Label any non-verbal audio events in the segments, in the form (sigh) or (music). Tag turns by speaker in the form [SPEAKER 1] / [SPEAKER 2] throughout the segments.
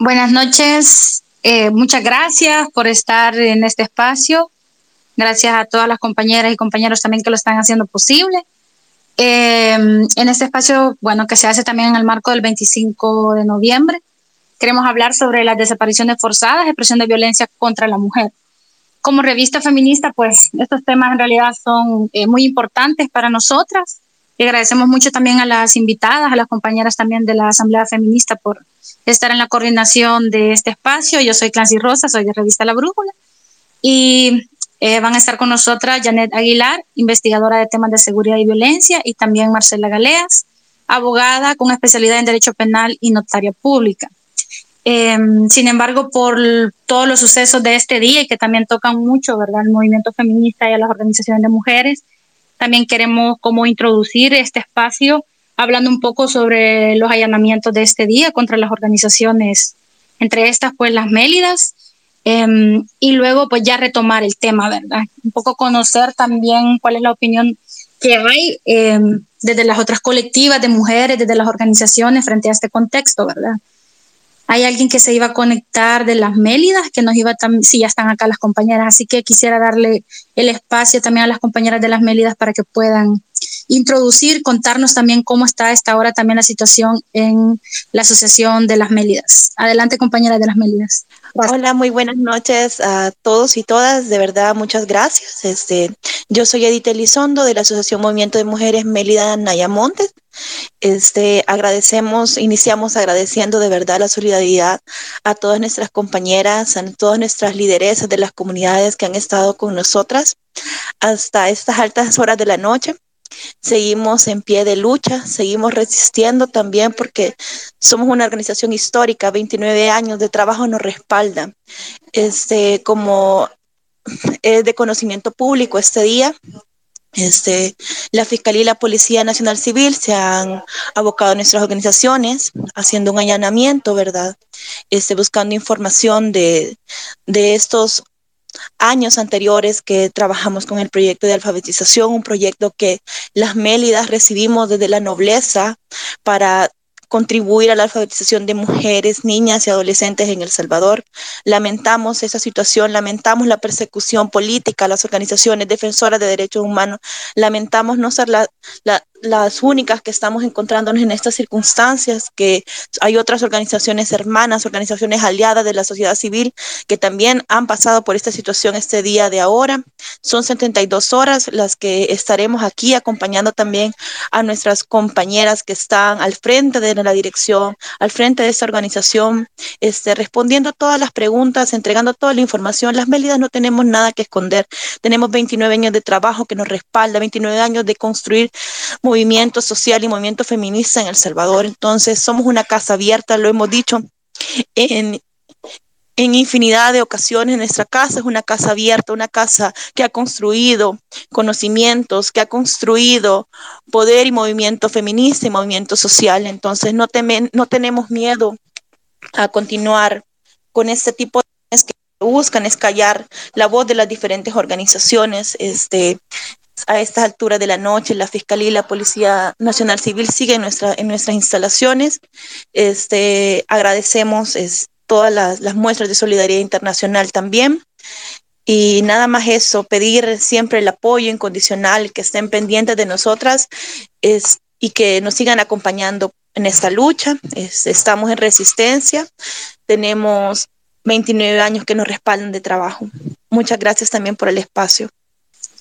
[SPEAKER 1] Buenas noches, eh, muchas gracias por estar en este espacio. Gracias a todas las compañeras y compañeros también que lo están haciendo posible. Eh, en este espacio, bueno, que se hace también en el marco del 25 de noviembre, queremos hablar sobre las desapariciones forzadas, expresión de violencia contra la mujer. Como revista feminista, pues estos temas en realidad son eh, muy importantes para nosotras. Y agradecemos mucho también a las invitadas, a las compañeras también de la Asamblea Feminista por estar en la coordinación de este espacio. Yo soy Clancy Rosa, soy de Revista La Brújula. Y eh, van a estar con nosotras Janet Aguilar, investigadora de temas de seguridad y violencia, y también Marcela Galeas, abogada con especialidad en Derecho Penal y Notaria Pública. Em, sin embargo, por todos los sucesos de este día y que también tocan mucho, ¿verdad?, al movimiento feminista y a las organizaciones de mujeres, también queremos como introducir este espacio hablando un poco sobre los allanamientos de este día contra las organizaciones, entre estas pues las Mélidas, em, y luego pues ya retomar el tema, ¿verdad? Un poco conocer también cuál es la opinión que hay em, desde las otras colectivas de mujeres, desde las organizaciones frente a este contexto, ¿verdad? Hay alguien que se iba a conectar de las Mélidas, que nos iba también, sí, ya están acá las compañeras, así que quisiera darle el espacio también a las compañeras de las Mélidas para que puedan introducir, contarnos también cómo está esta hora también la situación en la Asociación de las Mélidas. Adelante, compañeras de las Mélidas.
[SPEAKER 2] Hola, muy buenas noches a todos y todas. De verdad, muchas gracias. Este, yo soy Edith Elizondo de la Asociación Movimiento de Mujeres Mélida Nayamontes. Este, agradecemos, iniciamos agradeciendo de verdad la solidaridad a todas nuestras compañeras, a todas nuestras lideresas de las comunidades que han estado con nosotras hasta estas altas horas de la noche. Seguimos en pie de lucha, seguimos resistiendo también porque somos una organización histórica, 29 años de trabajo nos respalda. Este, como es de conocimiento público este día, este, la Fiscalía y la Policía Nacional Civil se han abocado a nuestras organizaciones haciendo un allanamiento, ¿verdad? Este, buscando información de, de estos años anteriores que trabajamos con el proyecto de alfabetización, un proyecto que las Mélidas recibimos desde la nobleza para contribuir a la alfabetización de mujeres, niñas y adolescentes en El Salvador. Lamentamos esa situación, lamentamos la persecución política las organizaciones defensoras de derechos humanos, lamentamos no ser la, las únicas que estamos encontrándonos en estas circunstancias, que hay otras organizaciones hermanas, organizaciones aliadas de la sociedad civil que también han pasado por esta situación este día de ahora. Son 72 horas las que estaremos aquí acompañando también a nuestras compañeras que están al frente de la dirección, al frente de esta organización, este, respondiendo todas las preguntas, entregando toda la información. Las Mélidas no tenemos nada que esconder. Tenemos 29 años de trabajo que nos respalda, 29 años de construir movimiento social y movimiento feminista en El Salvador. Entonces, somos una casa abierta, lo hemos dicho en, en infinidad de ocasiones. Nuestra casa es una casa abierta, una casa que ha construido conocimientos, que ha construido poder y movimiento feminista y movimiento social. Entonces, no, no tenemos miedo a continuar con este tipo de que buscan escallar la voz de las diferentes organizaciones este, a estas alturas de la noche, la Fiscalía y la Policía Nacional Civil siguen en, nuestra, en nuestras instalaciones. Este, agradecemos todas las, muestras de solidaridad internacional también. Y nada más eso, pedir siempre el apoyo incondicional, que estén pendientes de nosotras y que nos sigan acompañando en esta lucha. Es, estamos en resistencia, tenemos 29 años que nos respaldan de trabajo. Muchas gracias también por el espacio.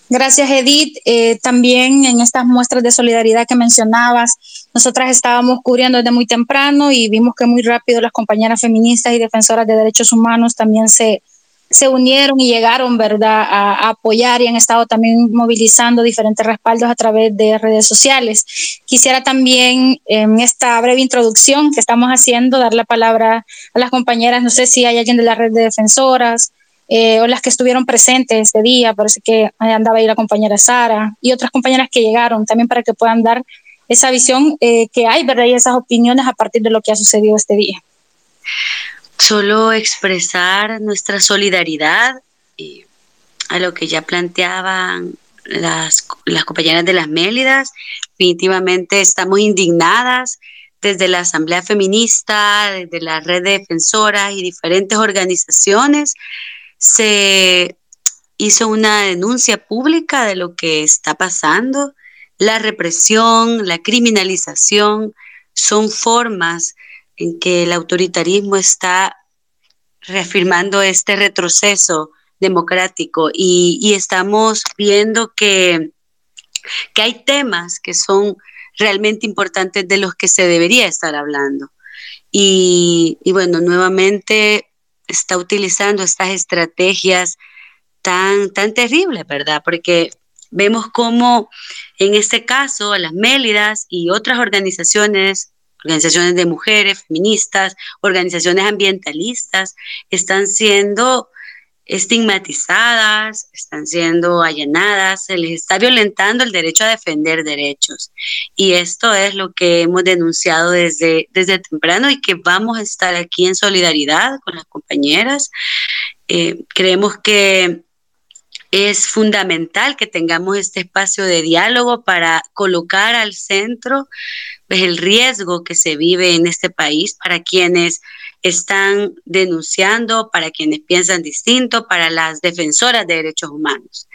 [SPEAKER 1] Gracias, Edith. Eh, también en estas muestras de solidaridad que mencionabas, nosotras estábamos cubriendo desde muy temprano y vimos que muy rápido las compañeras feministas y defensoras de derechos humanos también se, se unieron y llegaron, ¿verdad?, a, a, apoyar y han estado también movilizando diferentes respaldos a través de redes sociales. Quisiera también, en esta breve introducción que estamos haciendo, dar la palabra a las compañeras, no sé si hay alguien de la red de defensoras eh, o las que estuvieron presentes ese día, parece que andaba ahí la compañera Sara y otras compañeras que llegaron también para que puedan dar esa visión eh, que hay, ¿verdad? Y esas opiniones a partir de lo que ha sucedido este día.
[SPEAKER 3] Solo expresar nuestra solidaridad eh, a lo que ya planteaban las, las compañeras de las Mélidas. Definitivamente estamos indignadas desde la Asamblea Feminista, desde la red de defensoras y diferentes organizaciones, se hizo una denuncia pública de lo que está pasando. La represión, la criminalización son formas en que el autoritarismo está reafirmando este retroceso democrático y, estamos viendo que, que hay temas que son realmente importantes de los que se debería estar hablando. Y, y, bueno, nuevamente está utilizando estas estrategias tan, tan terribles, ¿verdad? Porque vemos cómo en este caso las Mélidas y otras organizaciones, organizaciones de mujeres, feministas, organizaciones ambientalistas, están siendo estigmatizadas, están siendo allanadas, se les está violentando el derecho a defender derechos. Y esto es lo que hemos denunciado desde, desde temprano y que vamos a estar aquí en solidaridad con las compañeras. Eh, creemos que es fundamental que tengamos este espacio de diálogo para colocar al centro pues, el riesgo que se vive en este país para quienes están denunciando, para quienes piensan distinto, para las defensoras de derechos humanos.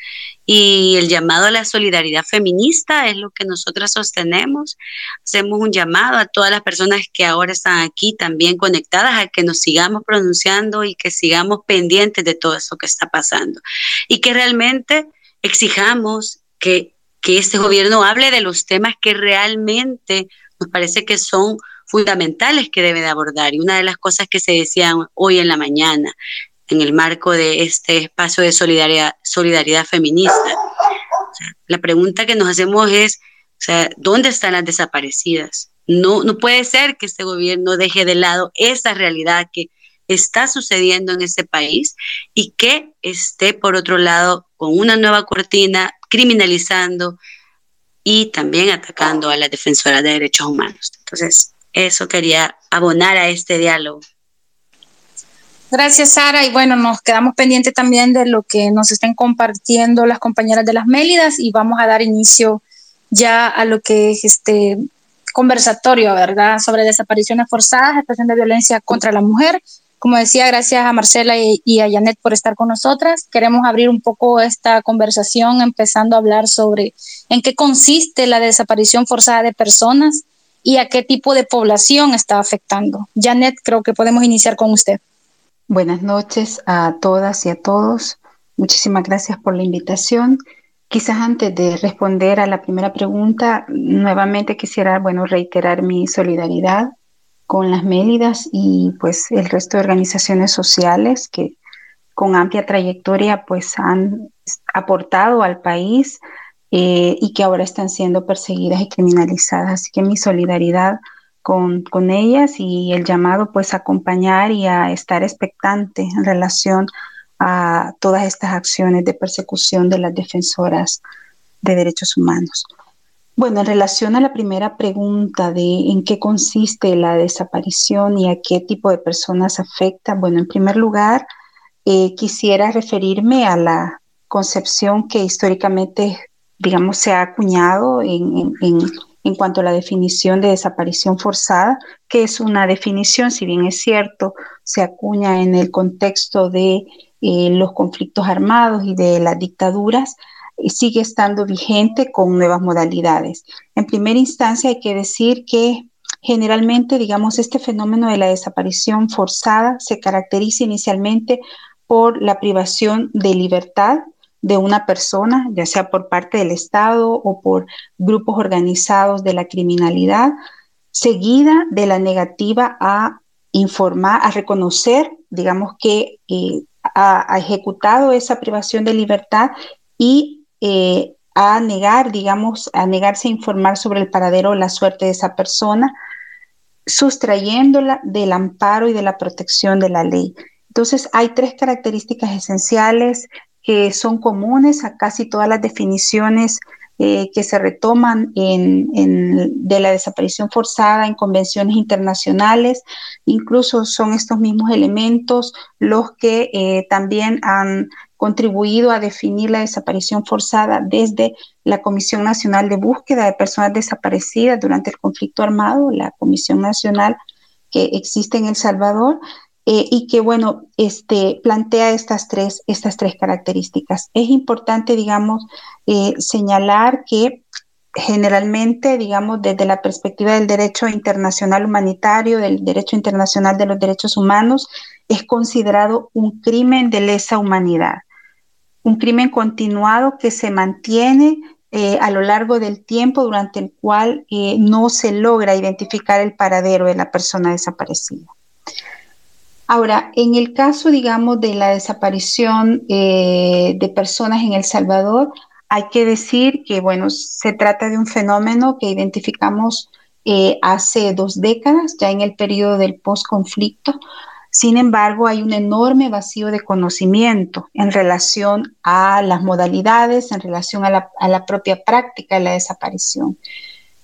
[SPEAKER 3] Y el llamado a la solidaridad feminista es lo que nosotras sostenemos. Hacemos un llamado a todas las personas que ahora están aquí también conectadas a que nos sigamos pronunciando y que sigamos pendientes de todo eso que está pasando. Y que realmente exijamos que, que este gobierno hable de los temas que realmente nos parece que son fundamentales que debe de abordar. Y una de las cosas que se decían hoy en la mañana en el marco de este espacio de solidaridad, solidaridad feminista, la pregunta que nos hacemos es, ¿dónde están las desaparecidas? No, no puede ser que este gobierno deje de lado esa realidad que está sucediendo en este país y que esté, por otro lado, con una nueva cortina, criminalizando y también atacando a las defensoras de derechos humanos. Entonces, eso quería abonar a este diálogo.
[SPEAKER 1] Gracias, Sara. Y bueno, nos quedamos pendientes también de lo que nos estén compartiendo las compañeras de las Mélidas y vamos a dar inicio ya a lo que es este conversatorio, ¿verdad?, sobre desapariciones forzadas, expresión de violencia contra la mujer. Como decía, gracias a Marcela y, y, a Janet por estar con nosotras. Queremos abrir un poco esta conversación empezando a hablar sobre en qué consiste la desaparición forzada de personas y a qué tipo de población está afectando. Janet, creo que podemos iniciar con usted.
[SPEAKER 4] Buenas noches a todas y a todos. Muchísimas gracias por la invitación. Quizás antes de responder a la primera pregunta, nuevamente quisiera, bueno, reiterar mi solidaridad con las Mélidas y pues el resto de organizaciones sociales que con amplia trayectoria pues han aportado al país eh, y que ahora están siendo perseguidas y criminalizadas. Así que mi solidaridad con, con, ellas y el llamado pues a acompañar y a estar expectante en relación a todas estas acciones de persecución de las defensoras de derechos humanos. Bueno, en relación a la primera pregunta de en qué consiste la desaparición y a qué tipo de personas afecta, bueno, en primer lugar, eh, quisiera referirme a la concepción que históricamente digamos, se ha acuñado en, en, cuanto a la definición de desaparición forzada, que es una definición, si bien es cierto, se acuña en el contexto de eh, los conflictos armados y de las dictaduras, sigue estando vigente con nuevas modalidades. En primera instancia hay que decir que generalmente, digamos, este fenómeno de la desaparición forzada se caracteriza inicialmente por la privación de libertad de una persona, ya sea por parte del Estado o por grupos organizados de la criminalidad, seguida de la negativa a informar, a reconocer, digamos que eh, ha, ejecutado esa privación de libertad y eh, a negar, digamos, a negarse a informar sobre el paradero o la suerte de esa persona, sustrayéndola del amparo y de la protección de la ley. Entonces, hay tres características esenciales que son comunes a casi todas las definiciones eh, que se retoman en, de la desaparición forzada en convenciones internacionales. Incluso son estos mismos elementos los que eh, también han contribuido a definir la desaparición forzada desde la Comisión Nacional de Búsqueda de Personas Desaparecidas durante el conflicto armado, la Comisión Nacional que existe en El Salvador, eh, y que, bueno, este, plantea estas tres, estas tres características. Es importante, digamos, eh, señalar que generalmente, digamos, desde la perspectiva del derecho internacional humanitario, del derecho internacional de los derechos humanos, es considerado un crimen de lesa humanidad, un crimen continuado que se mantiene eh, a lo largo del tiempo durante el cual no se logra identificar el paradero de la persona desaparecida. Ahora, en el caso, digamos, de la desaparición eh, de personas en El Salvador, hay que decir que, bueno, se trata de un fenómeno que identificamos eh, hace dos décadas, ya en el periodo del posconflicto. Sin embargo, hay un enorme vacío de conocimiento en relación a las modalidades, en relación a la, a la propia práctica de la desaparición.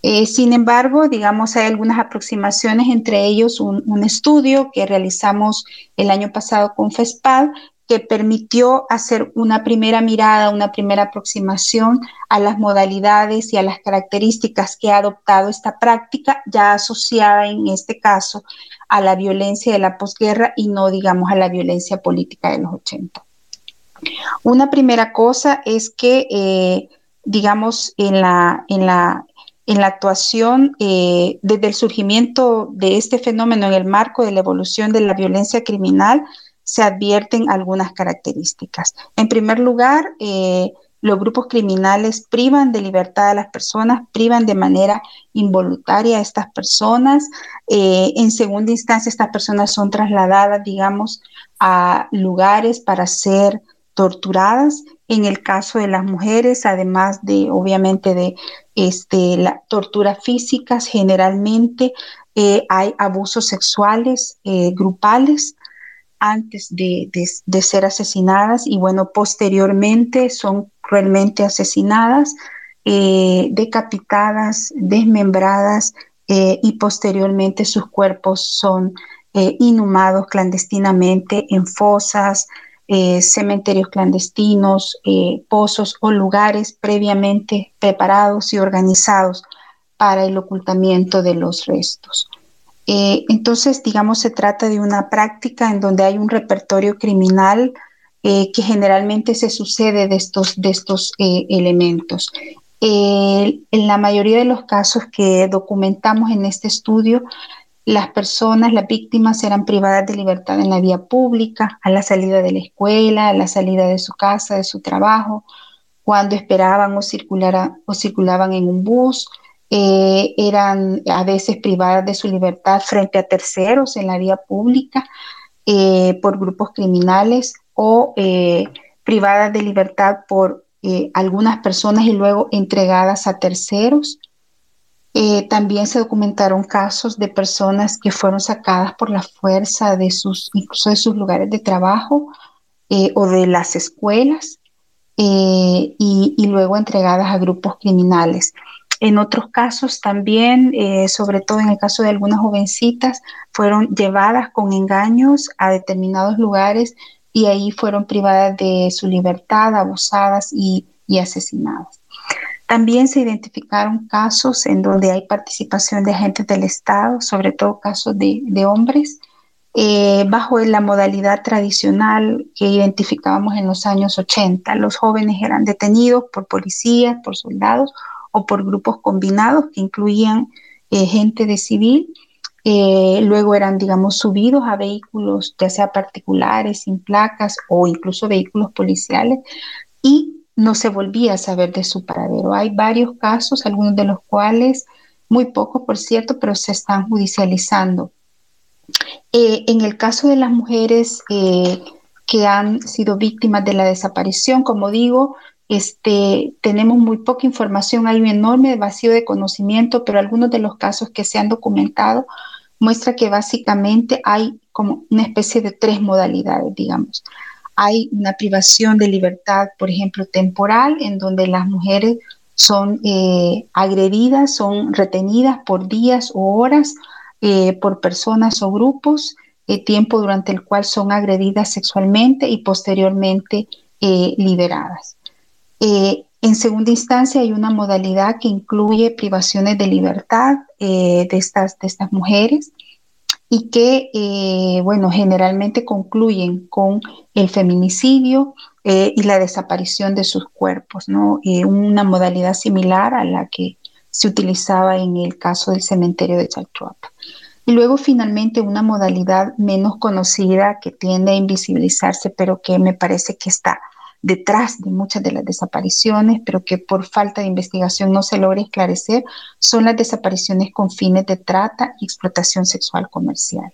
[SPEAKER 4] Eh, sin embargo, digamos, hay algunas aproximaciones, entre ellos un, estudio que realizamos el año pasado con FESPAD, que permitió hacer una primera mirada, una primera aproximación a las modalidades y a las características que ha adoptado esta práctica, ya asociada en este caso a la violencia de la posguerra y no, digamos, a la violencia política de los 80. Una primera cosa es que, eh, digamos, en la, en la en la actuación eh, desde el surgimiento de este fenómeno en el marco de la evolución de la violencia criminal, se advierten algunas características. En primer lugar, eh, los grupos criminales privan de libertad a las personas, privan de manera involuntaria a estas personas. Eh, en segunda instancia, estas personas son trasladadas, digamos, a lugares para ser torturadas. En el caso de las mujeres, además de, obviamente, de este, la tortura físicas, generalmente eh, hay abusos sexuales eh, grupales antes de, ser asesinadas y bueno, posteriormente son cruelmente asesinadas, eh, decapitadas, desmembradas y posteriormente sus cuerpos son inhumados clandestinamente en fosas, eh, cementerios clandestinos, eh, pozos o lugares previamente preparados y organizados para el ocultamiento de los restos. Eh, entonces, digamos, se trata de una práctica en donde hay un repertorio criminal que generalmente se sucede de estos, de estos elementos. en la mayoría de los casos que documentamos en este estudio, las personas, las víctimas eran privadas de libertad en la vía pública, a la salida de la escuela, a la salida de su casa, de su trabajo, cuando esperaban o, o circulaban en un bus, eh, eran a veces privadas de su libertad frente a terceros en la vía pública eh, por grupos criminales o eh, privadas de libertad por algunas personas y luego entregadas a terceros. Eh, también se documentaron casos de personas que fueron sacadas por la fuerza de sus, incluso de sus lugares de trabajo eh, o de las escuelas eh, y, luego entregadas a grupos criminales. En otros casos también, sobre todo en el caso de algunas jovencitas, fueron llevadas con engaños a determinados lugares y ahí fueron privadas de su libertad, abusadas y asesinadas. También se identificaron casos en donde hay participación de agentes del Estado, sobre todo casos de, hombres, eh, bajo la modalidad tradicional que identificábamos en los años 80. Los jóvenes eran detenidos por policías, por soldados o por grupos combinados que incluían eh, gente de civil. Eh, luego eran, digamos, subidos a vehículos, ya sea particulares, sin placas o incluso vehículos policiales, y no se volvía a saber de su paradero. Hay varios casos, algunos de los cuales, muy pocos por cierto, pero se están judicializando. Eh, en el caso de las mujeres eh, que han sido víctimas de la desaparición, como digo, este, tenemos muy poca información, hay un enorme vacío de conocimiento, pero algunos de los casos que se han documentado muestra que básicamente hay como una especie de tres modalidades, digamos hay una privación de libertad, por ejemplo, temporal, en donde las mujeres son eh, agredidas, son retenidas por días o horas eh, por personas o grupos, tiempo durante el cual son agredidas sexualmente y posteriormente liberadas. en segunda instancia, hay una modalidad que incluye privaciones de libertad de, estas, de estas mujeres y que, eh, bueno, generalmente concluyen con el feminicidio eh, y la desaparición de sus cuerpos, ¿no? Eh, una modalidad similar a la que se utilizaba en el caso del cementerio de Chalchuapa. Y luego finalmente una modalidad menos conocida que tiende a invisibilizarse, pero que me parece que está detrás de muchas de las desapariciones, pero que por falta de investigación no se logra esclarecer, son las desapariciones con fines de trata y explotación sexual comercial.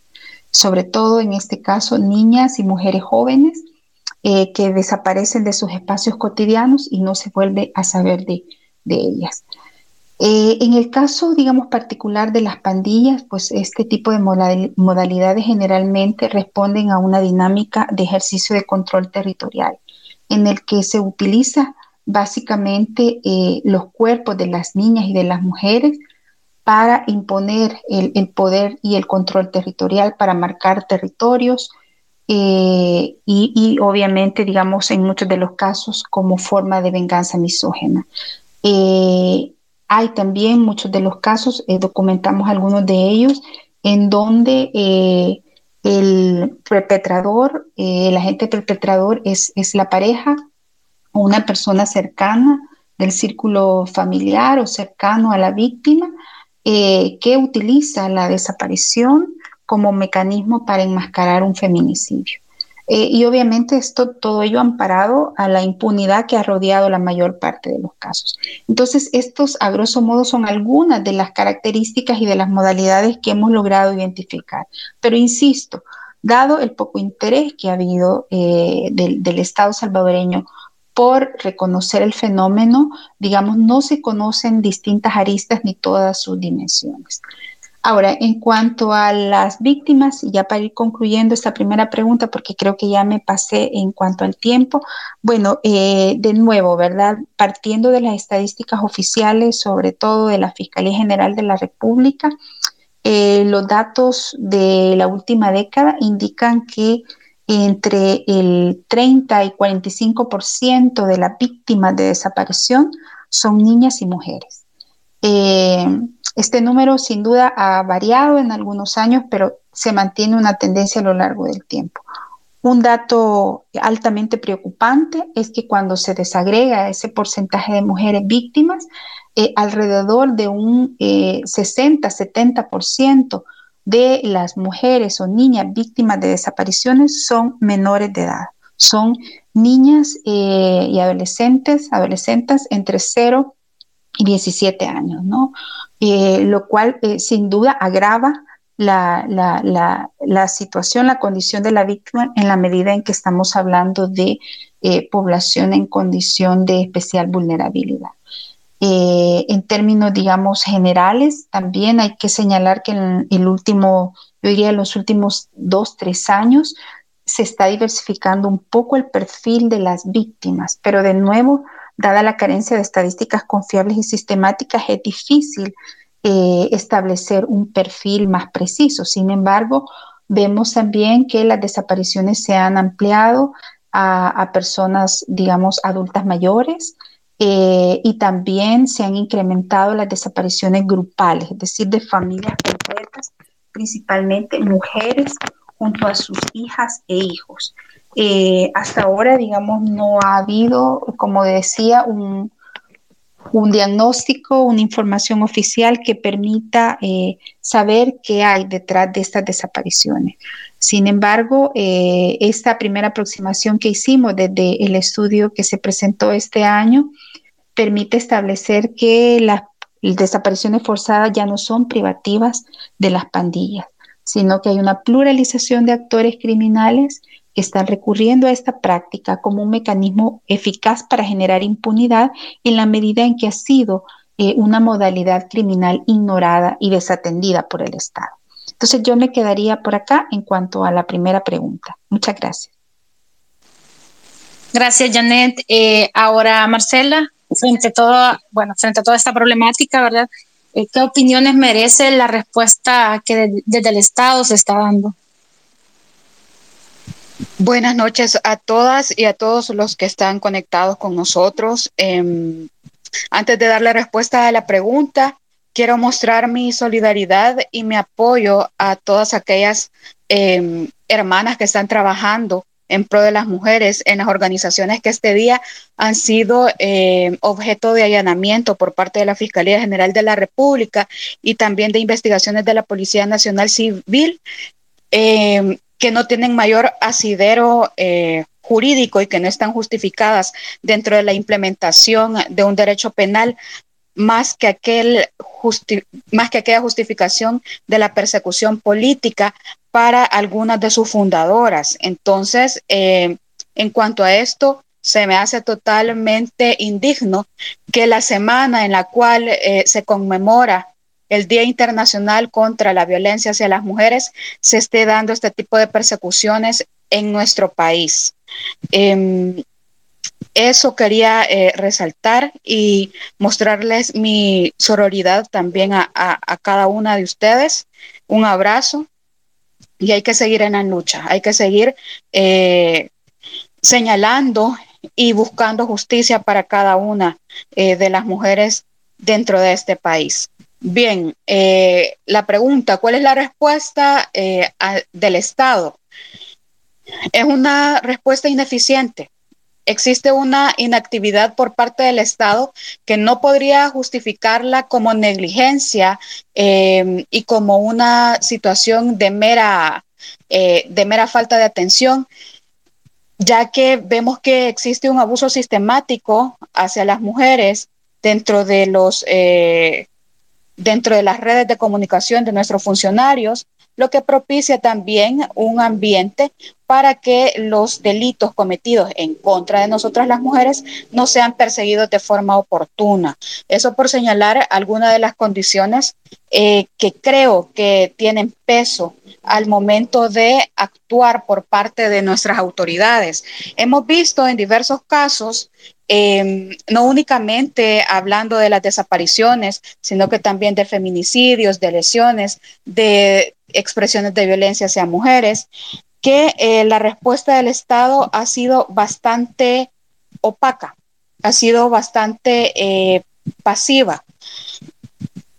[SPEAKER 4] Sobre todo en este caso, niñas y mujeres jóvenes eh, que desaparecen de sus espacios cotidianos y no se vuelve a saber de, ellas. Eh, en el caso, digamos, particular de las pandillas, pues este tipo de modalidades generalmente responden a una dinámica de ejercicio de control territorial en el que se utiliza básicamente eh, los cuerpos de las niñas y de las mujeres para imponer el, poder y el control territorial, para marcar territorios eh, y, obviamente, digamos, en muchos de los casos como forma de venganza misógena. Eh, hay también muchos de los casos, documentamos algunos de ellos, en donde el perpetrador, eh, el agente perpetrador es, la pareja o una persona cercana del círculo familiar o cercano a la víctima eh, que utiliza la desaparición como mecanismo para enmascarar un feminicidio. Eh, y obviamente esto, todo ello amparado a la impunidad que ha rodeado la mayor parte de los casos. Entonces, estos a grosso modo son algunas de las características y de las modalidades que hemos logrado identificar. Pero insisto, dado el poco interés que ha habido eh, del, del Estado salvadoreño por reconocer el fenómeno, digamos, no se conocen distintas aristas ni todas sus dimensiones. Ahora, en cuanto a las víctimas, ya para ir concluyendo esta primera pregunta, porque creo que ya me pasé en cuanto al tiempo, bueno, eh, de nuevo, ¿verdad? Partiendo de las estadísticas oficiales, sobre todo de la Fiscalía General de la República, eh, los datos de la última década indican que entre el 30 y 45% de las víctimas de desaparición son niñas y mujeres. Eh, este número sin duda ha variado en algunos años, pero se mantiene una tendencia a lo largo del tiempo. Un dato altamente preocupante es que cuando se desagrega ese porcentaje de mujeres víctimas, eh, alrededor de un 60-70% eh, de las mujeres o niñas víctimas de desapariciones son menores de edad. Son niñas y adolescentes, adolescentes entre 0 y 17 años, ¿no? Eh, lo cual eh, sin duda agrava la, situación, la condición de la víctima en la medida en que estamos hablando de eh, población en condición de especial vulnerabilidad. en términos, digamos, generales, también hay que señalar que en el último, yo diría, en los últimos dos, tres años, se está diversificando un poco el perfil de las víctimas, pero de nuevo, dada la carencia de estadísticas confiables y sistemáticas, es difícil eh, establecer un perfil más preciso. Sin embargo, vemos también que las desapariciones se han ampliado a, personas, digamos, adultas mayores. Eh, y también se han incrementado las desapariciones grupales, es decir, de familias completas, principalmente mujeres junto a sus hijas e hijos. Eh, hasta ahora, digamos, no ha habido, como decía, un, diagnóstico, una información oficial que permita eh, saber qué hay detrás de estas desapariciones. Sin embargo, eh, esta primera aproximación que hicimos desde el estudio que se presentó este año permite establecer que las desapariciones forzadas ya no son privativas de las pandillas, sino que hay una pluralización de actores criminales están recurriendo a esta práctica como un mecanismo eficaz para generar impunidad en la medida en que ha sido eh, una modalidad criminal ignorada y desatendida por el Estado. Entonces yo me quedaría por acá en cuanto a la primera pregunta. Muchas gracias.
[SPEAKER 1] Gracias, Janet. Eh, ahora, Marcela. frente a toda, bueno, frente a toda esta problemática, ¿verdad? Eh, ¿Qué opiniones merece la respuesta que desde el Estado se está dando?
[SPEAKER 5] Buenas noches a todas y a todos los que están conectados con nosotros. Eh, antes de darle respuesta a la pregunta, quiero mostrar mi solidaridad y mi apoyo a todas aquellas eh, hermanas que están trabajando en pro de las mujeres en las organizaciones que este día han sido eh, objeto de allanamiento por parte de la Fiscalía General de la República y también de investigaciones de la Policía Nacional Civil, que no tienen mayor asidero eh, jurídico y que no están justificadas dentro de la implementación de un derecho penal más que, aquel más que aquella justificación de la persecución política para algunas de sus fundadoras. Entonces, eh, en cuanto a esto, se me hace totalmente indigno que la semana en la cual eh, se conmemora el Día Internacional contra la Violencia hacia las Mujeres se esté dando este tipo de persecuciones en nuestro país. Em, eso quería eh, resaltar y mostrarles mi sororidad también a, cada una de ustedes. Un abrazo y hay que seguir en la lucha, hay que seguir eh, señalando y buscando justicia para cada una eh, de las mujeres dentro de este país. Bien, eh, la pregunta, ¿cuál es la respuesta del Estado? Es una respuesta ineficiente existe una inactividad por parte del Estado que no podría justificarla como negligencia eh, y como una situación de mera, eh, de mera falta de atención, ya que vemos que existe un abuso sistemático hacia las mujeres dentro de los eh, dentro de las redes de comunicación de nuestros funcionarios, lo que propicia también un ambiente para que los delitos cometidos en contra de nosotras las mujeres no sean perseguidos de forma oportuna. Eso por señalar algunas de las condiciones eh, que creo que tienen peso al momento de actuar por parte de nuestras autoridades. Hemos visto en diversos casos Em, no únicamente hablando de las desapariciones, sino que también de feminicidios, de lesiones, de expresiones de violencia hacia mujeres, que eh, la respuesta del Estado ha sido bastante opaca, ha sido bastante eh, pasiva.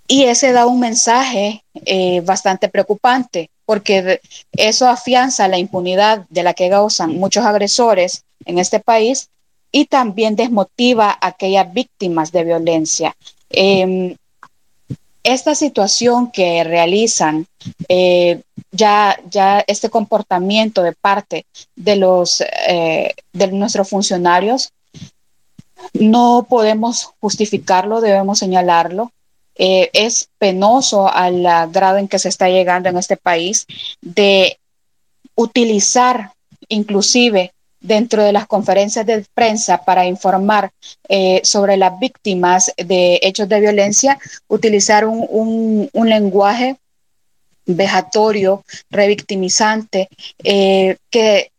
[SPEAKER 5] Y ese da un mensaje eh, bastante preocupante, porque eso afianza la impunidad de la que gozan muchos agresores en este país y también desmotiva a aquellas víctimas de violencia. Em, esta situación que realizan, eh, ya, ya este comportamiento de parte de, los, eh, de nuestros funcionarios, no podemos justificarlo, debemos señalarlo. Eh, es penoso al grado en que se está llegando en este país de utilizar inclusive dentro de las conferencias de prensa para informar eh, sobre las víctimas de hechos de violencia, utilizar un, lenguaje vejatorio, revictimizante, eh, que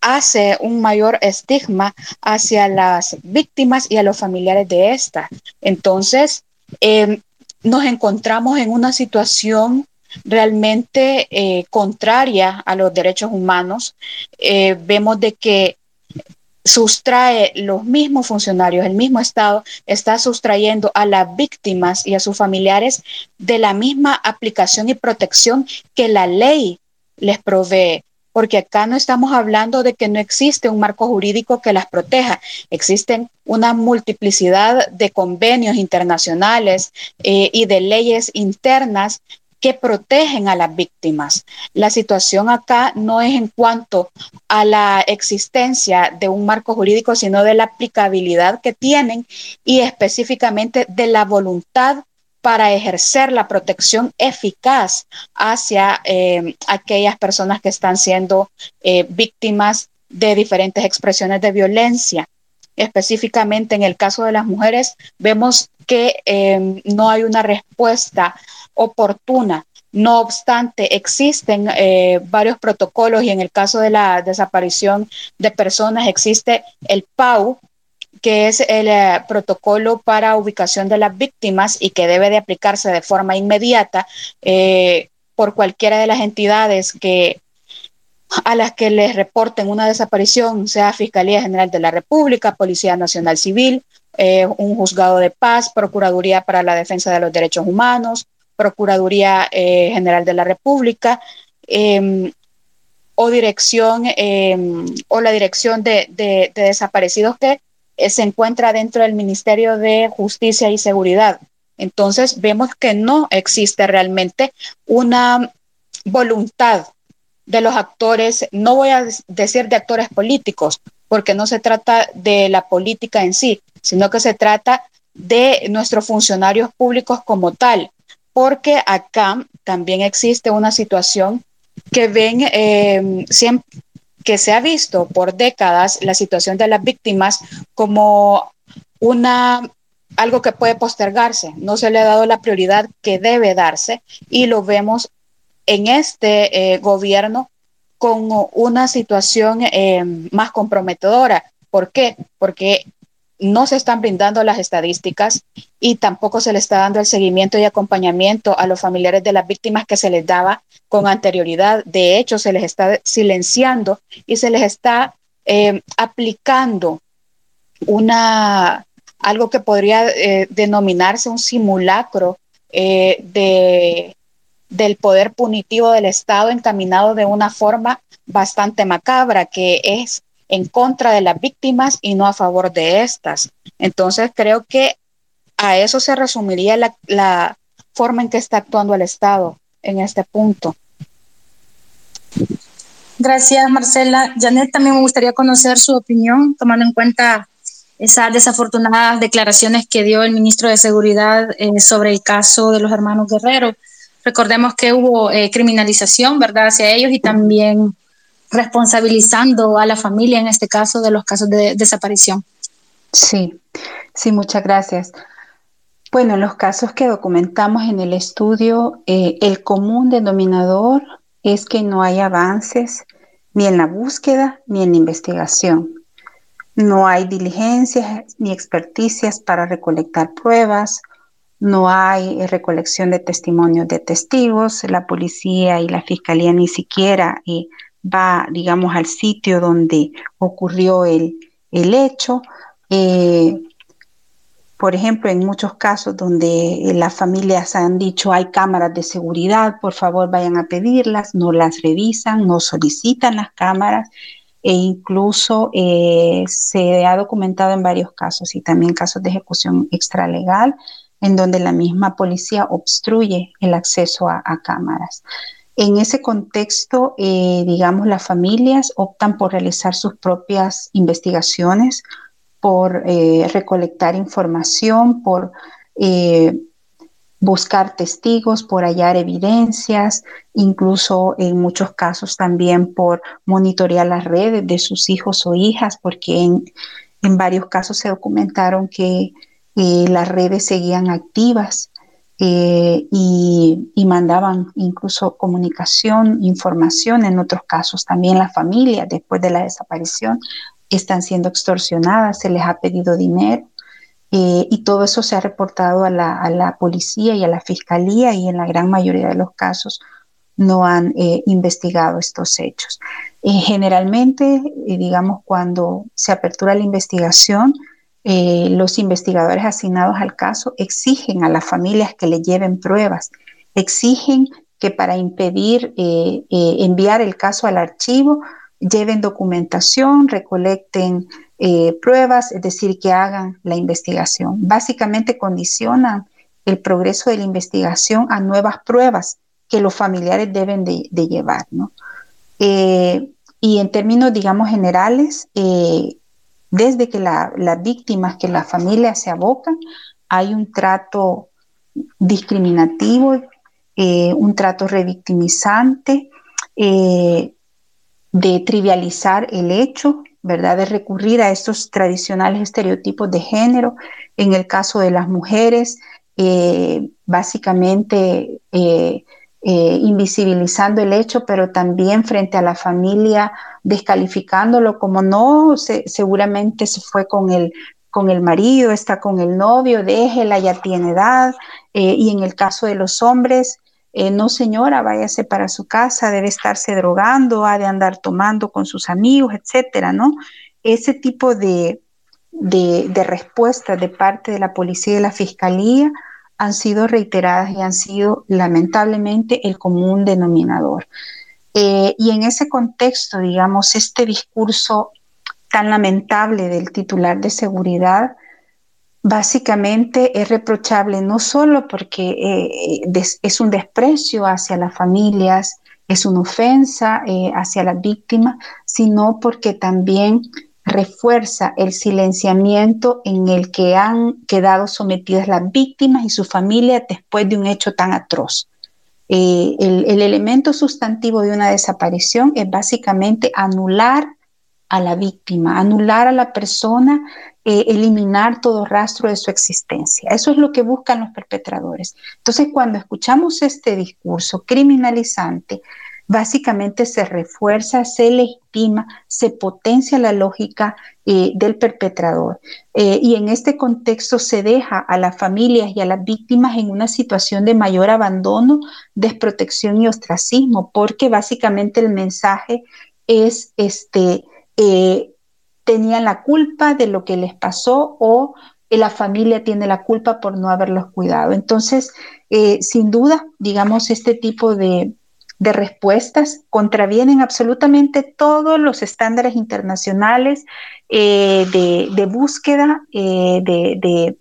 [SPEAKER 5] hace un mayor estigma hacia las víctimas y a los familiares de estas. Entonces, eh, nos encontramos en una situación realmente eh, contraria a los derechos humanos. Eh, vemos de que sustrae los mismos funcionarios, el mismo Estado está sustrayendo a las víctimas y a sus familiares de la misma aplicación y protección que la ley les provee porque acá no estamos hablando de que no existe un marco jurídico que las proteja. Existen una multiplicidad de convenios internacionales eh, y de leyes internas que protegen a las víctimas. La situación acá no es en cuanto a la existencia de un marco jurídico, sino de la aplicabilidad que tienen y específicamente de la voluntad para ejercer la protección eficaz hacia eh, aquellas personas que están siendo eh, víctimas de diferentes expresiones de violencia. Específicamente en el caso de las mujeres, vemos que eh, no hay una respuesta oportuna. No obstante, existen eh, varios protocolos y en el caso de la desaparición de personas existe el PAU, que es el eh, protocolo para ubicación de las víctimas y que debe de aplicarse de forma inmediata eh, por cualquiera de las entidades que a las que les reporten una desaparición, sea Fiscalía General de la República, Policía Nacional Civil, un juzgado de paz, Procuraduría para la Defensa de los Derechos Humanos, Procuraduría General de la República, em, o dirección em, o la dirección de desaparecidos que eh, se encuentra dentro del Ministerio de Justicia y Seguridad. Entonces vemos que no existe realmente una voluntad de los actores, no voy a decir de actores políticos, porque no se trata de la política en sí, sino que se trata de nuestros funcionarios públicos como tal, porque acá también existe una situación que ven eh, siempre, que se ha visto por décadas la situación de las víctimas como una algo que puede postergarse, no se le ha dado la prioridad que debe darse y lo vemos en este eh, gobierno con una situación eh, más comprometedora. ¿Por qué? Porque no se están brindando las estadísticas y tampoco se le está dando el seguimiento y acompañamiento a los familiares de las víctimas que se les daba con anterioridad. De hecho, se les está silenciando y se les está eh, aplicando una algo que podría eh, denominarse un simulacro eh, de, del poder punitivo del Estado encaminado de una forma bastante macabra, que es en contra de las víctimas y no a favor de estas. Entonces creo que a eso se resumiría la, forma en que está actuando el Estado en este punto.
[SPEAKER 1] Gracias, Marcela. Janet, también me gustaría conocer su opinión, tomando en cuenta esas desafortunadas declaraciones que dio el ministro de Seguridad eh, sobre el caso de los hermanos Guerrero. Recordemos que hubo eh, criminalización, ¿verdad?, hacia ellos y también responsabilizando a la familia, en este caso, de los casos de desaparición.
[SPEAKER 4] Sí, sí, muchas gracias. Bueno, en los casos que documentamos en el estudio, eh, el común denominador es que no hay avances ni en la búsqueda ni en la investigación. No hay diligencias ni experticias para recolectar pruebas, no hay recolección de testimonios de testigos, la policía y la fiscalía ni siquiera eh, va, digamos, al sitio donde ocurrió el, hecho. Eh, por ejemplo, en muchos casos donde las familias han dicho hay cámaras de seguridad, por favor vayan a pedirlas, no las revisan, no solicitan las cámaras e incluso eh, se ha documentado en varios casos y también casos de ejecución extralegal en donde la misma policía obstruye el acceso a cámaras. En ese contexto, eh, digamos, las familias optan por realizar sus propias investigaciones, por eh, recolectar información, por eh, buscar testigos, por hallar evidencias, incluso en muchos casos también por monitorear las redes de sus hijos o hijas, porque en, varios casos se documentaron que las redes seguían activas eh, y, mandaban incluso comunicación, información, en otros casos también las familias después de la desaparición están siendo extorsionadas, se les ha pedido dinero eh, y todo eso se ha reportado a la, policía y a la fiscalía y en la gran mayoría de los casos no han eh, investigado estos hechos. generalmente, digamos, cuando se apertura la investigación, eh, los investigadores asignados al caso exigen a las familias que le lleven pruebas, exigen que para impedir eh, eh, enviar el caso al archivo, lleven documentación, recolecten pruebas, es decir, que hagan la investigación. Básicamente condicionan el progreso de la investigación a nuevas pruebas que los familiares deben de, llevar. y en términos, digamos, generales, desde que las víctimas, que las familias se abocan, hay un trato discriminativo, eh, un trato revictimizante, eh, de trivializar el hecho, ¿verdad? De recurrir a estos tradicionales estereotipos de género. En el caso de las mujeres, eh, básicamente eh, invisibilizando el hecho, pero también frente a la familia descalificándolo como no, seguramente se fue con el, con el marido, está con el novio, déjela, ya tiene edad. Eh, y en el caso de los hombres, eh, no señora, váyase para su casa, debe estarse drogando, ha de andar tomando con sus amigos, etcétera, ¿no? Ese tipo de, de, respuestas de parte de la policía y de la fiscalía han sido reiteradas y han sido lamentablemente el común denominador. Eh, y en ese contexto, digamos, este discurso tan lamentable del titular de seguridad, básicamente es reprochable no solo porque eh, es un desprecio hacia las familias, es una ofensa eh, hacia las víctimas, sino porque también refuerza el silenciamiento en el que han quedado sometidas las víctimas y su familia después de un hecho tan atroz. Eh, el, el, elemento sustantivo de una desaparición es básicamente anular a la víctima, anular a la persona, eh, eliminar todo rastro de su existencia. Eso es lo que buscan los perpetradores. Entonces, cuando escuchamos este discurso criminalizante, básicamente se refuerza, se legitima, se potencia la lógica eh, del perpetrador. Eh, y en este contexto se deja a las familias y a las víctimas en una situación de mayor abandono, desprotección y ostracismo, porque básicamente el mensaje es, este, eh, tenían la culpa de lo que les pasó o la familia tiene la culpa por no haberlos cuidado. Entonces, sin duda, digamos, este tipo de, de respuestas contravienen absolutamente todos los estándares internacionales eh, de, búsqueda, eh, de,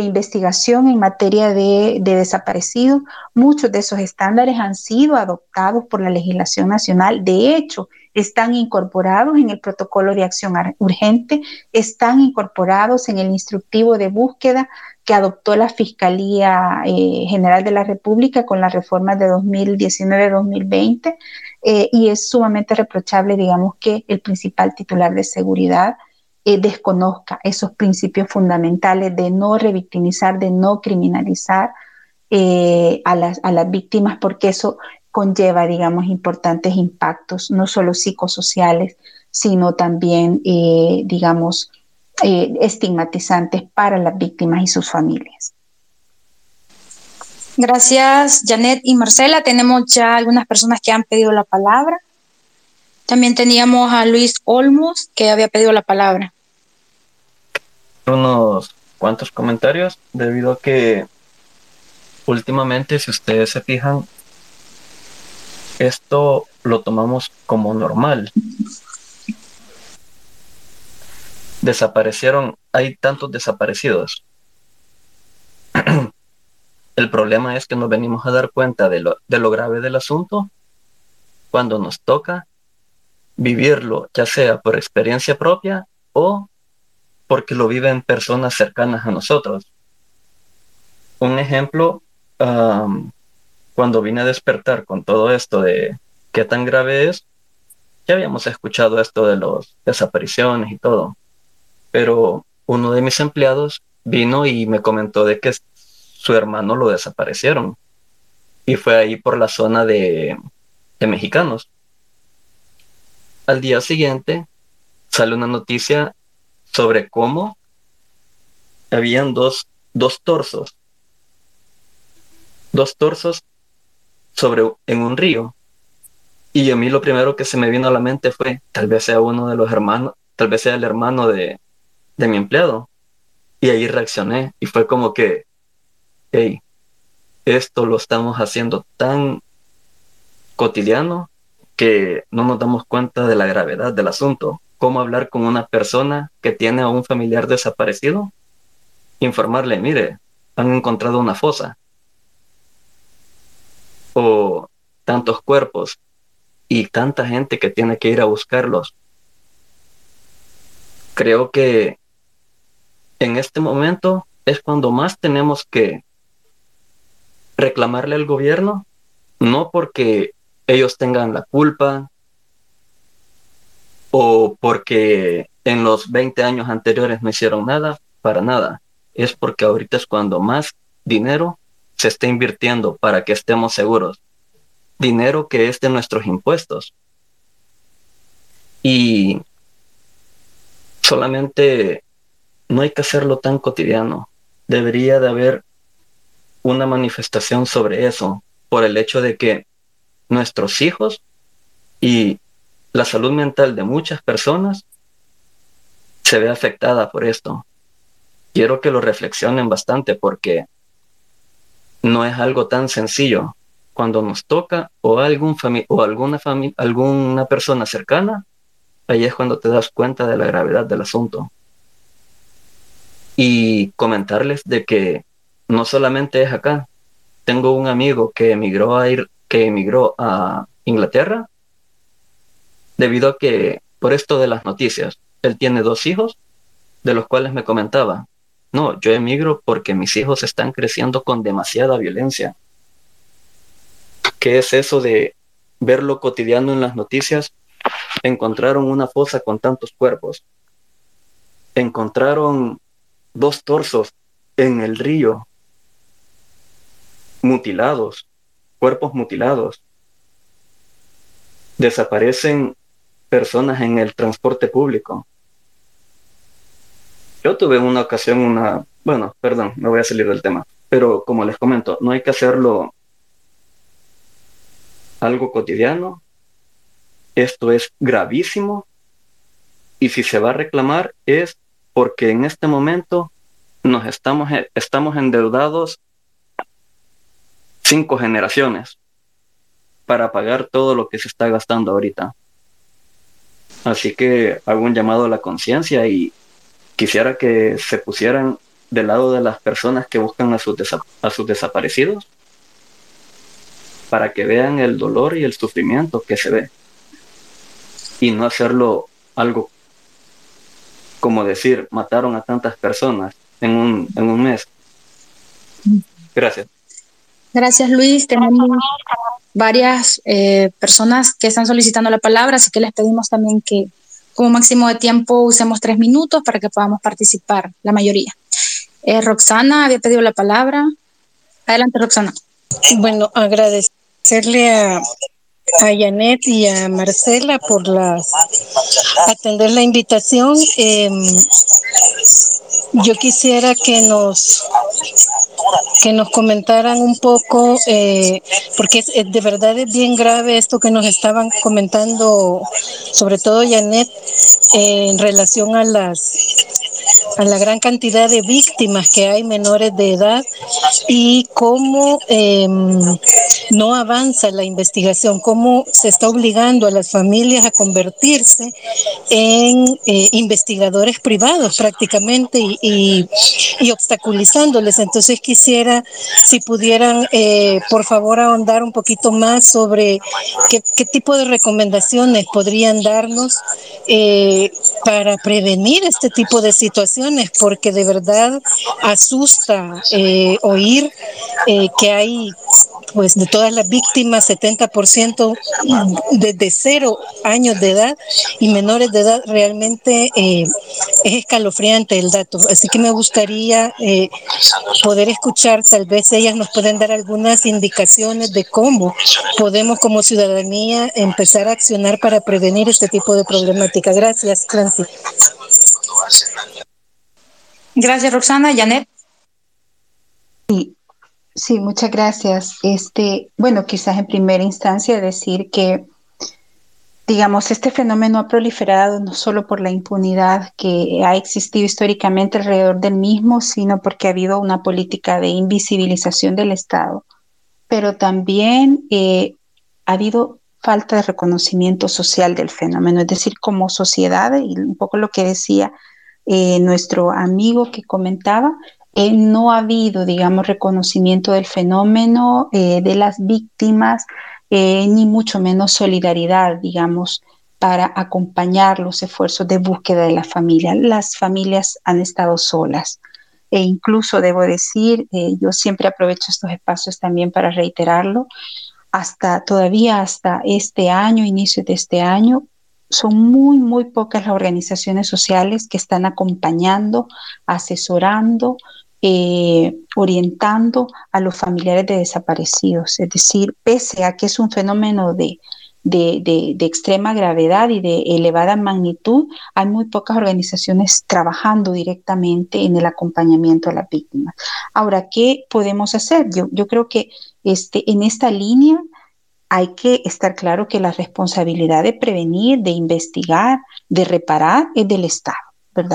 [SPEAKER 4] investigación en materia de, de desaparecidos. Muchos de esos estándares han sido adoptados por la legislación nacional. De hecho, están incorporados en el protocolo de acción urgente, están incorporados en el instructivo de búsqueda que adoptó la Fiscalía eh, General de la República con las reformas de 2019-2020 eh, y es sumamente reprochable, digamos, que el principal titular de seguridad eh, desconozca esos principios fundamentales de no revictimizar, de no criminalizar a, las, a las víctimas, porque eso conlleva, digamos, importantes impactos, no solo psicosociales, sino también, digamos, eh, estigmatizantes para las víctimas y sus familias.
[SPEAKER 1] Gracias, Janet y Marcela. Tenemos ya algunas personas que han pedido la palabra. También teníamos a Luis Olmos, que había pedido la palabra.
[SPEAKER 6] Unos cuantos comentarios, debido a que últimamente, si ustedes se fijan, esto lo tomamos como normal desaparecieron, hay tantos desaparecidos. (clears throat) El problema es que nos venimos a dar cuenta de lo, de lo grave del asunto cuando nos toca vivirlo, ya sea por experiencia propia o porque lo viven personas cercanas a nosotros. Un ejemplo, cuando vine a despertar con todo esto de qué tan grave es, ya habíamos escuchado esto de las desapariciones y todo pero uno de mis empleados vino y me comentó de que su hermano lo desaparecieron. Y fue ahí por la zona de, mexicanos. Al día siguiente sale una noticia sobre cómo habían dos, dos torsos. Dos torsos sobre en un río. Y a mí lo primero que se me vino a la mente fue, tal vez sea uno de los hermanos, tal vez sea el hermano de, de mi empleado. Y ahí reaccioné y fue como que, hey, esto lo estamos haciendo tan cotidiano que no nos damos cuenta de la gravedad del asunto. ¿Cómo hablar con una persona que tiene a un familiar desaparecido? Informarle, mire, han encontrado una fosa. O tantos cuerpos y tanta gente que tiene que ir a buscarlos. Creo que en este momento es cuando más tenemos que reclamarle al gobierno, no porque ellos tengan la culpa o porque en los 20 años anteriores no hicieron nada, para nada. Es porque ahorita es cuando más dinero se está invirtiendo para que estemos seguros. Dinero que es de nuestros impuestos. Y solamente no hay que hacerlo tan cotidiano. Debería de haber una manifestación sobre eso, por el hecho de que nuestros hijos y la salud mental de muchas personas se ve afectada por esto. Quiero que lo reflexionen bastante porque no es algo tan sencillo. Cuando nos toca o, algún o alguna, alguna persona cercana, ahí es cuando te das cuenta de la gravedad del asunto. Y comentarles de que no solamente es acá. Tengo un amigo que emigró a ir, que emigró a Inglaterra debido a que por esto de las noticias, él tiene dos hijos, de los cuales me comentaba, no, yo emigro porque mis hijos están creciendo con demasiada violencia. ¿Qué es eso de verlo cotidiano en las noticias? Encontraron una fosa con tantos cuerpos. Encontraron dos torsos en el río, mutilados, cuerpos mutilados. Desaparecen personas en el transporte público. Yo tuve una ocasión una, bueno, perdón, me voy a salir del tema, pero como les comento, no hay que hacerlo algo cotidiano. Esto es gravísimo y si se va a reclamar es porque en este momento nos estamos, estamos endeudados cinco generaciones para pagar todo lo que se está gastando ahorita. Así que hago un llamado a la conciencia y quisiera que se pusieran del lado de las personas que buscan a sus, a sus desaparecidos para que vean el dolor y el sufrimiento que se ve y no hacerlo algo como decir mataron a tantas personas en un, en un mes. Gracias.
[SPEAKER 1] Gracias Luis. Tenemos varias eh, personas que están solicitando la palabra, así que les pedimos también que como máximo de tiempo usemos tres minutos para que podamos participar, la mayoría. Eh, Roxana había pedido la palabra. Adelante, Roxana.
[SPEAKER 7] Bueno, agradecerle a, a Janet y a Marcela por las atender la invitación. Em, yo quisiera que nos que nos comentaran un poco, eh, porque de verdad es bien grave esto que nos estaban comentando, sobre todo Janet, en relación a las a la gran cantidad de víctimas que hay menores de edad y cómo em, no avanza la investigación, cómo se está obligando a las familias a convertirse en eh, investigadores privados prácticamente y, obstaculizándoles. Entonces quisiera si pudieran, eh, por favor, ahondar un poquito más sobre qué, tipo de recomendaciones podrían darnos eh, para prevenir este tipo de situaciones, porque de verdad asusta oír que hay pues de todas las víctimas, 70% desde cero años de edad y menores de edad, realmente eh, es escalofriante el dato. Así que me gustaría eh, poder escuchar, tal vez ellas nos pueden dar algunas indicaciones de cómo podemos como ciudadanía empezar a accionar para prevenir este tipo de problemática. Gracias, Francis.
[SPEAKER 1] Gracias, Roxana. Janet.
[SPEAKER 4] Sí, muchas gracias. Este, bueno, quizás en primera instancia decir que, digamos, este fenómeno ha proliferado no solo por la impunidad que ha existido históricamente alrededor del mismo, sino porque ha habido una política de invisibilización del Estado, pero también eh, ha habido falta de reconocimiento social del fenómeno, es decir, como sociedad, y un poco lo que decía eh, nuestro amigo que comentaba, eh, no ha habido, digamos, reconocimiento del fenómeno eh, de las víctimas, eh, ni mucho menos solidaridad, digamos, para acompañar los esfuerzos de búsqueda de la familia. Las familias han estado solas. E incluso debo decir, yo siempre aprovecho estos espacios también para reiterarlo, hasta todavía hasta este año, inicio de este año, son muy, muy pocas las organizaciones sociales que están acompañando, asesorando, eh, orientando a los familiares de desaparecidos. Es decir, pese a que es un fenómeno de, de, extrema gravedad y de elevada magnitud, hay muy pocas organizaciones trabajando directamente en el acompañamiento a las víctimas. Ahora, ¿qué podemos hacer? Yo, yo creo que este, en esta línea hay que estar claro que la responsabilidad de prevenir, de investigar, de reparar es del Estado.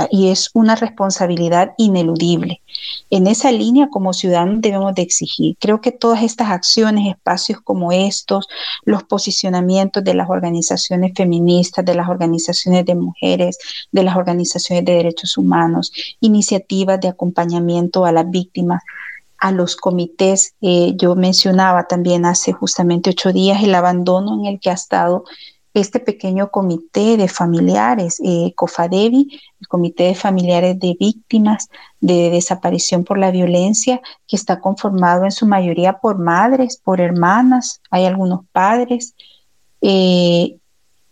[SPEAKER 4] Y es una responsabilidad ineludible. En esa línea, como ciudadanos, debemos de exigir. Creo que todas estas acciones, espacios como estos, los posicionamientos de las organizaciones feministas, de las organizaciones de mujeres, de las organizaciones de derechos humanos, iniciativas de acompañamiento a las víctimas, a los comités. Eh, yo mencionaba también hace justamente ocho días el abandono en el que ha estado este pequeño comité de familiares, eh, COFADEVI, el Comité de Familiares de Víctimas de Desaparición por la Violencia, que está conformado en su mayoría por madres, por hermanas, hay algunos padres, eh,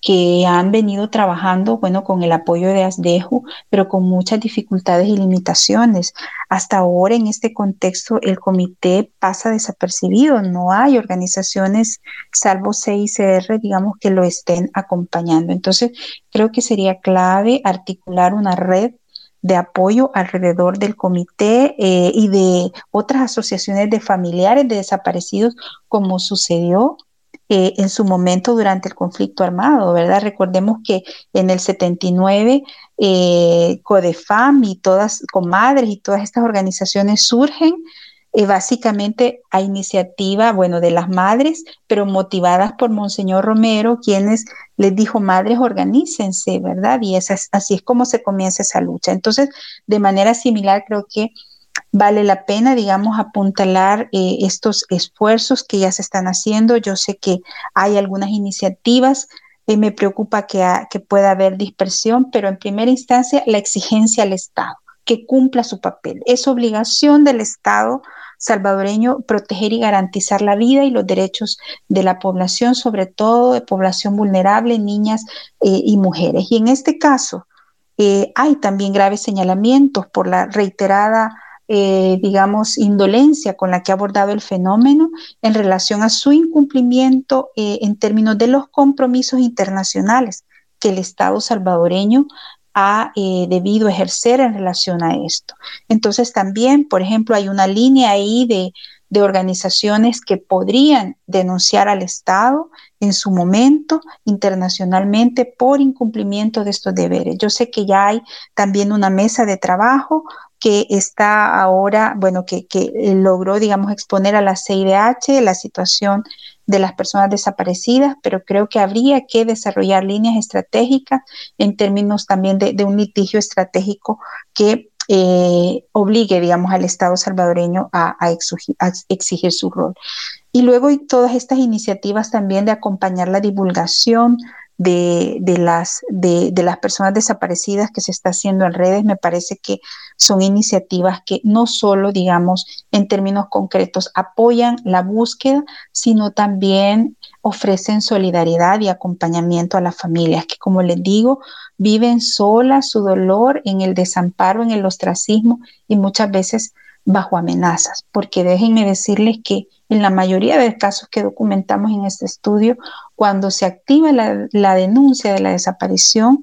[SPEAKER 4] que han venido trabajando, bueno, con el apoyo de ASDEJU, pero con muchas dificultades y limitaciones. Hasta ahora, en este contexto, el comité pasa desapercibido. No hay organizaciones, salvo CICR, digamos, que lo estén acompañando. Entonces, creo que sería clave articular una red de apoyo alrededor del comité eh, y de otras asociaciones de familiares de desaparecidos, como sucedió en su momento durante el conflicto armado, ¿verdad? Recordemos que en el 79 eh, CODEFAM y todas, Comadres y todas estas organizaciones surgen eh, básicamente a iniciativa, bueno, de las madres, pero motivadas por Monseñor Romero, quienes les dijo, madres, organícense, ¿verdad? Y así es como se comienza esa lucha. Entonces, de manera similar, creo que vale la pena, digamos, apuntalar eh, estos esfuerzos que ya se están haciendo. Yo sé que hay algunas iniciativas, eh, me preocupa que, que pueda haber dispersión, pero en primera instancia la exigencia al Estado, que cumpla su papel. Es obligación del Estado salvadoreño proteger y garantizar la vida y los derechos de la población, sobre todo de población vulnerable, niñas eh, y mujeres. Y en este caso, hay también graves señalamientos por la reiterada eh, digamos, indolencia con la que ha abordado el fenómeno en relación a su incumplimiento eh, en términos de los compromisos internacionales que el Estado salvadoreño ha eh, debido ejercer en relación a esto. Entonces también, por ejemplo, hay una línea ahí de, de organizaciones que podrían denunciar al Estado en su momento internacionalmente por incumplimiento de estos deberes. Yo sé que ya hay también una mesa de trabajo que está ahora, bueno, que, eh, logró, digamos, exponer a la CIDH la situación de las personas desaparecidas, pero creo que habría que desarrollar líneas estratégicas en términos también de, un litigio estratégico que eh, obligue, digamos, al Estado salvadoreño a, a, exigir, su rol. Y luego todas estas iniciativas también de acompañar la divulgación de, las, de, las personas desaparecidas que se está haciendo en redes, me parece que son iniciativas que no solo, digamos, en términos concretos apoyan la búsqueda, sino también ofrecen solidaridad y acompañamiento a las familias que, como les digo, viven solas su dolor en el desamparo, en el ostracismo y muchas veces bajo amenazas, porque déjenme decirles que en la mayoría de casos que documentamos en este estudio, cuando se activa la, denuncia de la desaparición,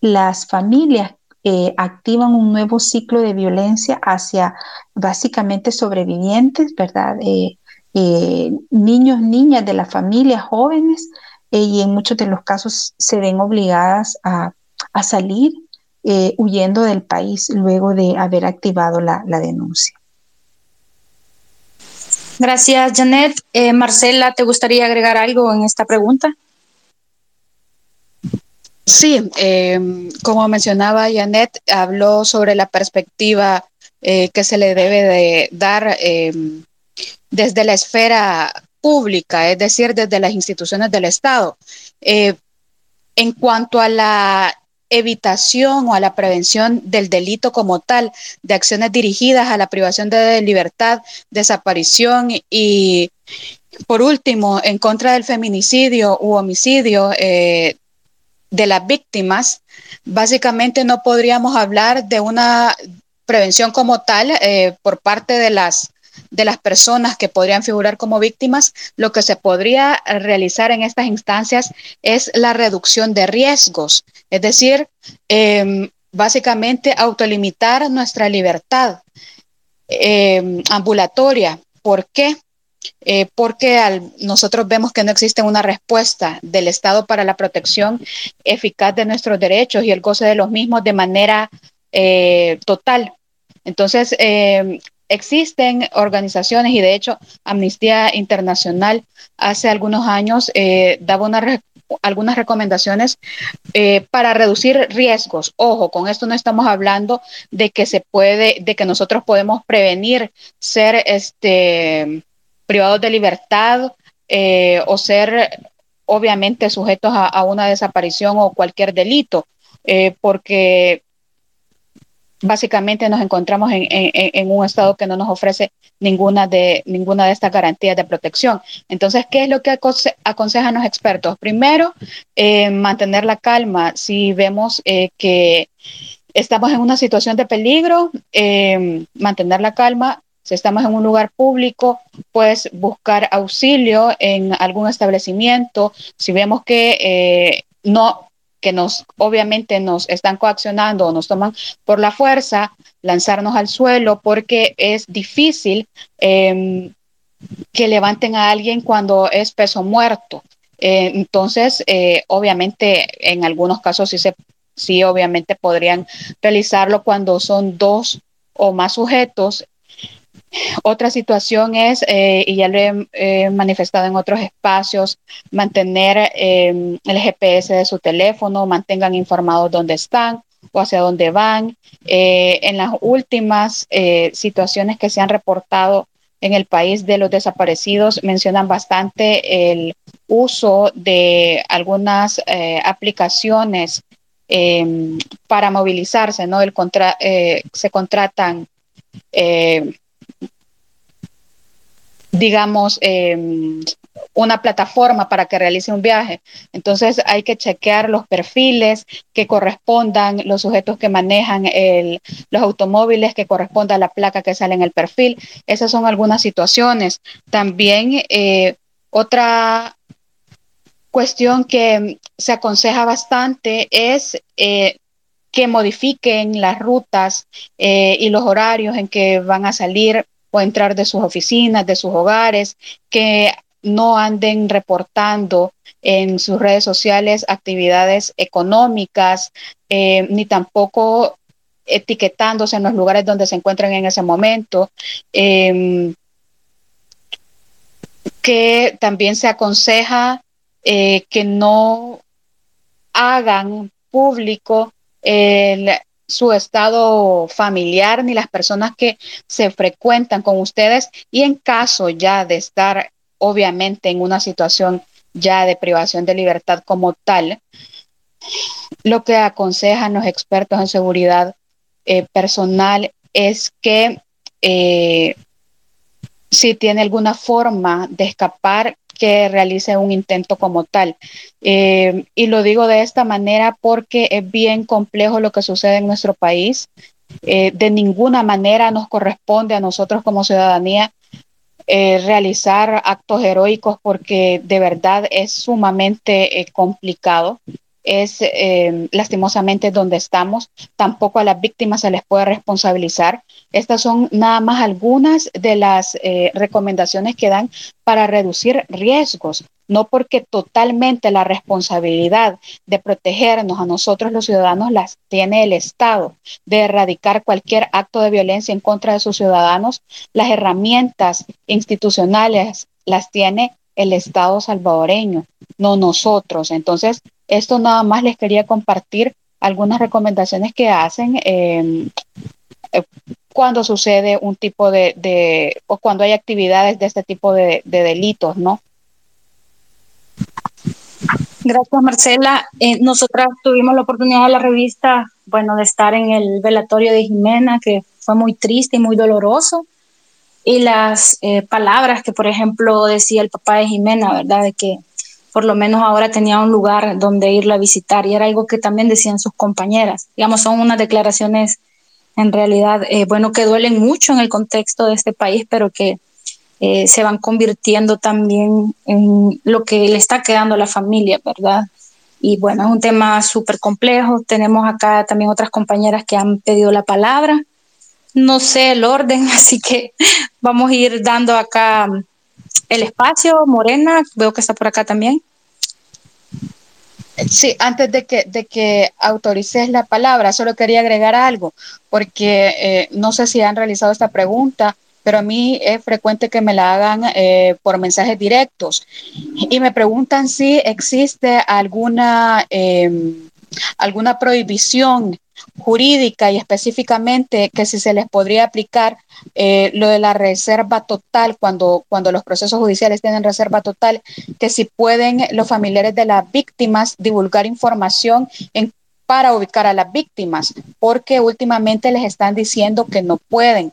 [SPEAKER 4] las familias eh, activan un nuevo ciclo de violencia hacia básicamente sobrevivientes, ¿verdad? Eh, eh, niños, niñas de la familia, jóvenes, y en muchos de los casos se ven obligadas a, salir huyendo del país luego de haber activado la denuncia.
[SPEAKER 1] Gracias, Janet. Eh, Marcela, ¿te gustaría agregar algo en esta pregunta?
[SPEAKER 5] Sí, eh, como mencionaba Janet, habló sobre la perspectiva eh, que se le debe de dar desde la esfera pública, es decir, desde las instituciones del Estado. en cuanto a la evitación o a la prevención del delito como tal, de acciones dirigidas a la privación de libertad, desaparición y, por último, en contra del feminicidio u homicidio eh, de las víctimas, básicamente no podríamos hablar de una prevención como tal eh, por parte de las de las personas que podrían figurar como víctimas, lo que se podría realizar en estas instancias es la reducción de riesgos, es decir, em, básicamente autolimitar nuestra libertad em, ambulatoria. ¿Por qué? Eh, porque nosotros vemos que no existe una respuesta del Estado para la protección eficaz de nuestros derechos y el goce de los mismos de manera eh, total. Entonces, eh, existen organizaciones y de hecho Amnistía Internacional hace algunos años daba algunas recomendaciones para reducir riesgos. Ojo, con esto no estamos hablando de que se puede, de que nosotros podemos prevenir ser este privados de libertad eh, o ser obviamente sujetos a, una desaparición o cualquier delito, eh, porque básicamente nos encontramos en, un estado que no nos ofrece ninguna de, ninguna de estas garantías de protección. Entonces, ¿qué es lo que aconsejan los expertos? Primero, eh, mantener la calma. Si vemos que estamos en una situación de peligro, mantener la calma, si estamos en un lugar público, pues buscar auxilio en algún establecimiento. Si vemos que eh, no, que nos obviamente nos están coaccionando o nos toman por la fuerza, lanzarnos al suelo porque es difícil em, que levanten a alguien cuando es peso muerto. Eh, entonces, eh, obviamente, en algunos casos sí se, sí, obviamente podrían realizarlo cuando son dos o más sujetos otra situación es, eh, y ya lo he manifestado en otros espacios, mantener em, el GPS de su teléfono, mantengan informados dónde están o hacia dónde van. Eh, en las últimas eh, situaciones que se han reportado en el país de los desaparecidos, mencionan bastante el uso de algunas aplicaciones em, para movilizarse, ¿no? El se contratan digamos, em, una plataforma para que realice un viaje. Entonces hay que chequear los perfiles que correspondan, los sujetos que manejan los automóviles que corresponda a la placa que sale en el perfil. Esas son algunas situaciones. También eh, otra cuestión que se aconseja bastante es eh, que modifiquen las rutas eh, y los horarios en que van a salir o entrar de sus oficinas, de sus hogares, que no anden reportando en sus redes sociales actividades económicas, eh, ni tampoco etiquetándose en los lugares donde se encuentran en ese momento. Em, que también se aconseja eh, que no hagan público el, su estado familiar ni las personas que se frecuentan con ustedes. Y en caso ya de estar obviamente en una situación ya de privación de libertad como tal, lo que aconsejan los expertos en seguridad eh, personal es que eh, si tiene alguna forma de escapar, que realice un intento como tal. Eh, y lo digo de esta manera porque es bien complejo lo que sucede en nuestro país. Eh, de ninguna manera nos corresponde a nosotros como ciudadanía eh, realizar actos heroicos porque de verdad es sumamente complicado es eh, lastimosamente donde estamos. Tampoco a las víctimas se les puede responsabilizar. Estas son nada más algunas de las eh, recomendaciones que dan para reducir riesgos, no porque totalmente la responsabilidad de protegernos a nosotros los ciudadanos las tiene el Estado, de erradicar cualquier acto de violencia en contra de sus ciudadanos, las herramientas institucionales las tiene el Estado salvadoreño, no nosotros. Entonces, esto nada más les quería compartir algunas recomendaciones que hacen em, eh, cuando sucede un tipo de, o cuando hay actividades de este tipo de, delitos, ¿no?
[SPEAKER 1] Gracias, Marcela. Eh, nosotras tuvimos la oportunidad de la revista, bueno, de estar en el velatorio de Jimena, que fue muy triste y muy doloroso. Y las eh, palabras que, por ejemplo, decía el papá de Jimena, ¿verdad? De que por lo menos ahora tenía un lugar donde irla a visitar y era algo que también decían sus compañeras. Digamos, son unas declaraciones en realidad, eh, bueno, que duelen mucho en el contexto de este país, pero que eh, se van convirtiendo también en lo que le está quedando a la familia, ¿verdad? Y bueno, es un tema súper complejo. Tenemos acá también otras compañeras que han pedido la palabra. No sé el orden, (laughs) así que vamos a ir dando acá el espacio. Morena, veo que está por acá también.
[SPEAKER 5] Sí, antes de que, de que autorices la palabra, solo quería agregar algo, porque eh, no sé si han realizado esta pregunta, pero a mí es frecuente que me la hagan eh, por mensajes directos y me preguntan si existe alguna, em, alguna prohibición jurídica y específicamente que si se les podría aplicar eh, lo de la reserva total cuando, cuando los procesos judiciales tienen reserva total, que si pueden los familiares de las víctimas divulgar información en para ubicar a las víctimas, porque últimamente les están diciendo que no pueden.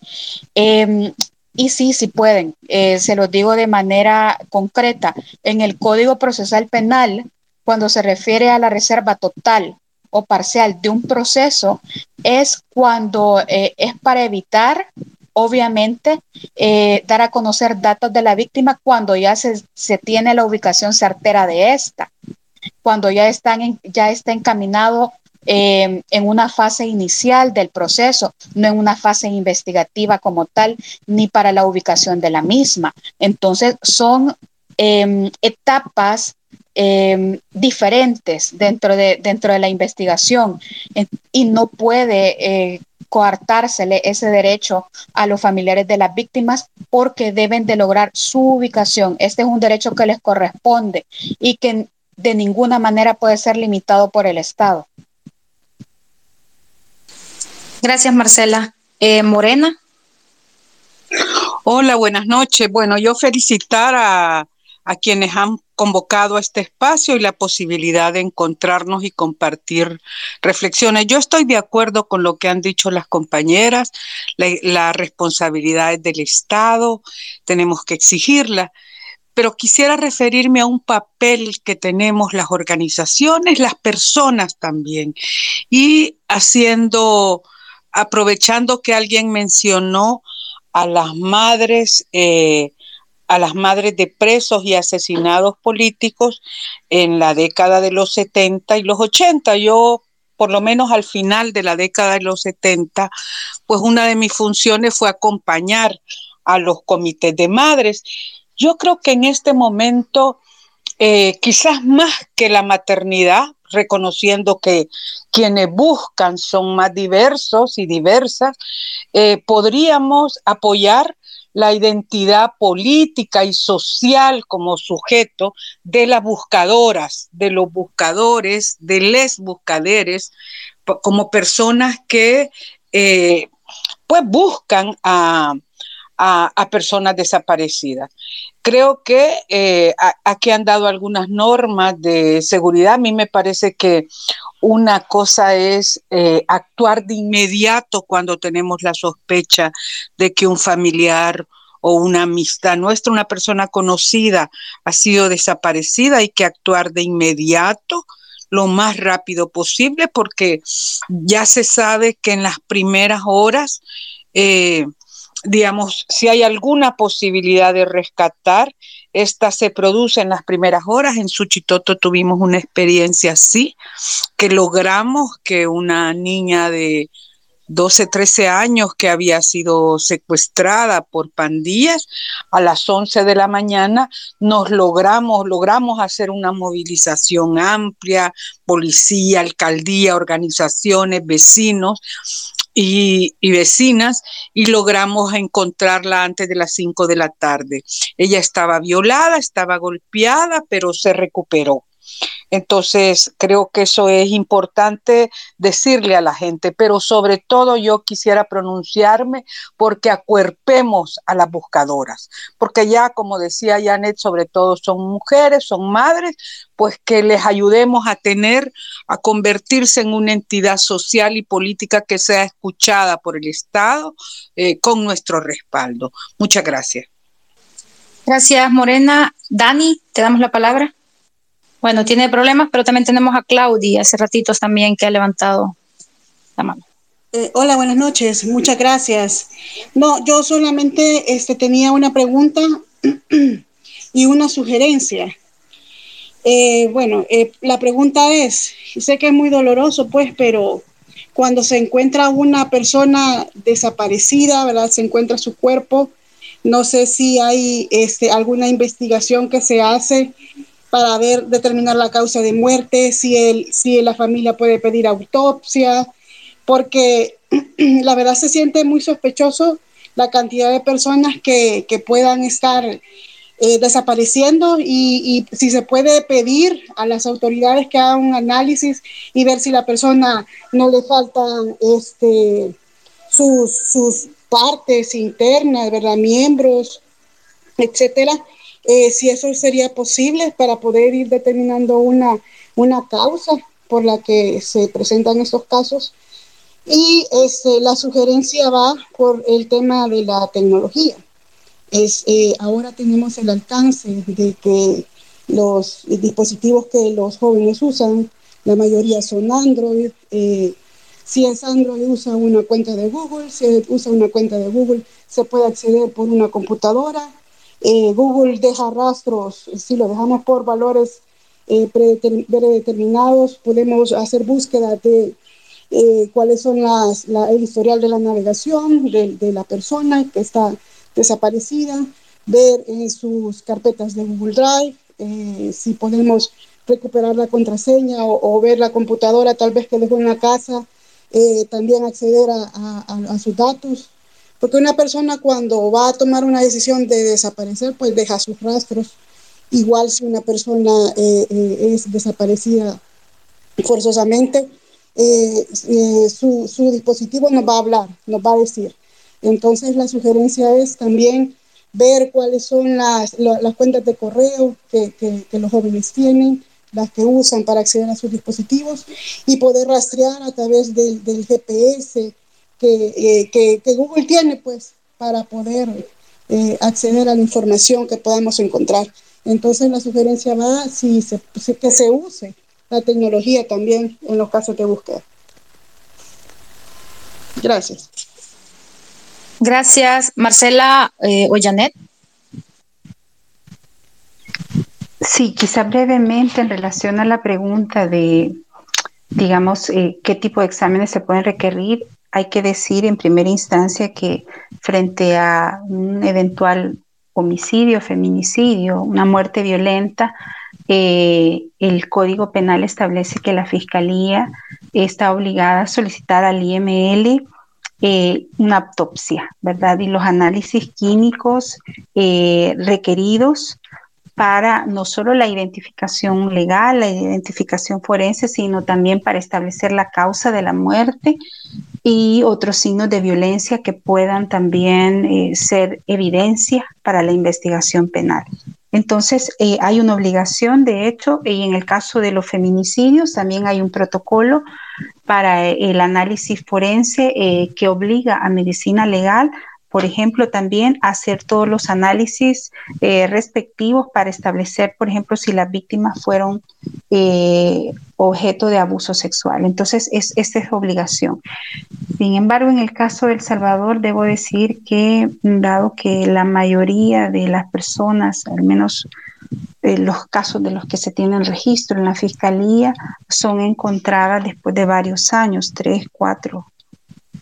[SPEAKER 5] Em, y sí, sí pueden. Eh, se los digo de manera concreta. En el Código Procesal Penal, cuando se refiere a la reserva total o parcial de un proceso, es cuando eh, es para evitar, obviamente, eh, dar a conocer datos de la víctima cuando ya se, se tiene la ubicación certera de esta cuando ya, están ya está encaminado Em, en una fase inicial del proceso, no en una fase investigativa como tal, ni para la ubicación de la misma. Entonces, son em, etapas em, diferentes dentro de, dentro de la investigación y no puede eh, coartársele ese derecho a los familiares de las víctimas porque deben de lograr su ubicación. Este es un derecho que les corresponde y que de ninguna manera puede ser limitado por el Estado.
[SPEAKER 1] Gracias, Marcela. Eh, Morena.
[SPEAKER 8] Hola, buenas noches. Bueno, yo felicitar a, a quienes han convocado a este espacio y la posibilidad de encontrarnos y compartir reflexiones. Yo estoy de acuerdo con lo que han dicho las compañeras, la responsabilidades del Estado, tenemos que exigirla, pero quisiera referirme a un papel que tenemos las organizaciones, las personas también, y haciendo aprovechando que alguien mencionó a las madres, eh, a las madres de presos y asesinados políticos en la década de los 70 y los 80. Yo, por lo menos al final de la década de los 70, pues una de mis funciones fue acompañar a los comités de madres. Yo creo que en este momento, eh, quizás más que la maternidad, reconociendo que quienes buscan son más diversos y diversas, eh, podríamos apoyar la identidad política y social como sujeto de las buscadoras, de los buscadores, de les buscaderes, como personas que eh, pues buscan a, a, personas desaparecidas. Creo que eh, aquí han dado algunas normas de seguridad. A mí me parece que una cosa es eh, actuar de inmediato cuando tenemos la sospecha de que un familiar o una amistad nuestra, una persona conocida, ha sido desaparecida. Hay que actuar de inmediato lo más rápido posible porque ya se sabe que en las primeras horas eh, digamos, si hay alguna posibilidad de rescatar, esta se produce en las primeras horas. En Suchitoto tuvimos una experiencia así, que logramos que una niña de 12, 13 años que había sido secuestrada por pandillas, a las 11 de la mañana nos logramos, logramos hacer una movilización amplia, policía, alcaldía, organizaciones, vecinos, y, vecinas y logramos encontrarla antes de las 5 de la tarde. Ella estaba violada, estaba golpeada, pero se recuperó. Entonces, creo que eso es importante decirle a la gente, pero sobre todo yo quisiera pronunciarme porque acuerpemos a las buscadoras, porque ya, como decía Janet, sobre todo son mujeres, son madres, pues que les ayudemos a tener, a convertirse en una entidad social y política que sea escuchada por el Estado eh, con nuestro respaldo. Muchas gracias.
[SPEAKER 1] Gracias, Morena. Dani, te damos la palabra. Bueno, tiene problemas, pero también tenemos a Claudia hace ratitos también que ha levantado la mano.
[SPEAKER 9] Eh, hola, buenas noches. Muchas gracias. No, yo solamente este, tenía una pregunta (clears throat) y una sugerencia. Eh, bueno, eh, la pregunta es, sé que es muy doloroso, pues, pero cuando se encuentra una persona desaparecida, ¿verdad? Se encuentra su cuerpo, no sé si hay este, alguna investigación que se hace para ver, determinar la causa de muerte, si, el, si la familia puede pedir autopsia, porque (clears throat) la verdad se siente muy sospechoso la cantidad de personas que, que puedan estar eh, desapareciendo y, y, si se puede pedir a las autoridades que hagan un análisis y ver si la persona no le faltan este, sus, sus partes internas, ¿verdad? Miembros, etcétera eh, si eso sería posible para poder ir determinando una, una causa por la que se presentan estos casos. Y este, la sugerencia va por el tema de la tecnología. Es, eh, ahora tenemos el alcance de que los dispositivos que los jóvenes usan, la mayoría son Android. Eh, si es Android, usa una cuenta de Google. Si usa una cuenta de Google, se puede acceder por una computadora eh, Google deja rastros, si lo dejamos por valores eh, predeterminados, podemos hacer búsqueda de eh, cuáles son las, el historial de la navegación de, la persona que está desaparecida, ver sus carpetas de Google Drive, si podemos recuperar la contraseña o, ver la computadora tal vez que dejó en la casa, también acceder a sus datos porque una persona cuando va a tomar una decisión de desaparecer, pues deja sus rastros. Igual si una persona eh, eh, es desaparecida forzosamente, eh, eh, su, su, dispositivo nos va a hablar, nos va a decir. Entonces la sugerencia es también ver cuáles son las, las cuentas de correo que, que, que los jóvenes tienen, las que usan para acceder a sus dispositivos y poder rastrear a través del, del GPS que, eh, que, que, Google tiene pues para poder eh, acceder a la información que podamos encontrar. Entonces la sugerencia va si se, si, que se use la tecnología también en los casos de búsqueda. Gracias.
[SPEAKER 1] Gracias, Marcela eh, o Janet.
[SPEAKER 4] Sí, quizá brevemente en relación a la pregunta de, digamos, eh, qué tipo de exámenes se pueden requerir hay que decir en primera instancia que frente a un eventual homicidio, feminicidio, una muerte violenta, eh, el Código Penal establece que la Fiscalía está obligada a solicitar al IML eh, una autopsia, ¿verdad? Y los análisis químicos eh, requeridos para no solo la identificación legal, la identificación forense, sino también para establecer la causa de la muerte y otros signos de violencia que puedan también eh, ser evidencia para la investigación penal. Entonces, eh, hay una obligación, de hecho, y en el caso de los feminicidios también hay un protocolo para eh, el análisis forense que obliga a medicina legal por ejemplo, también hacer todos los análisis eh, respectivos para establecer, por ejemplo, si las víctimas fueron eh, objeto de abuso sexual. Entonces, es, esta es obligación. Sin embargo, en el caso de El Salvador, debo decir que, dado que la mayoría de las personas, al menos eh, los casos de los que se tienen registro en la fiscalía, son encontradas después de varios años, tres, cuatro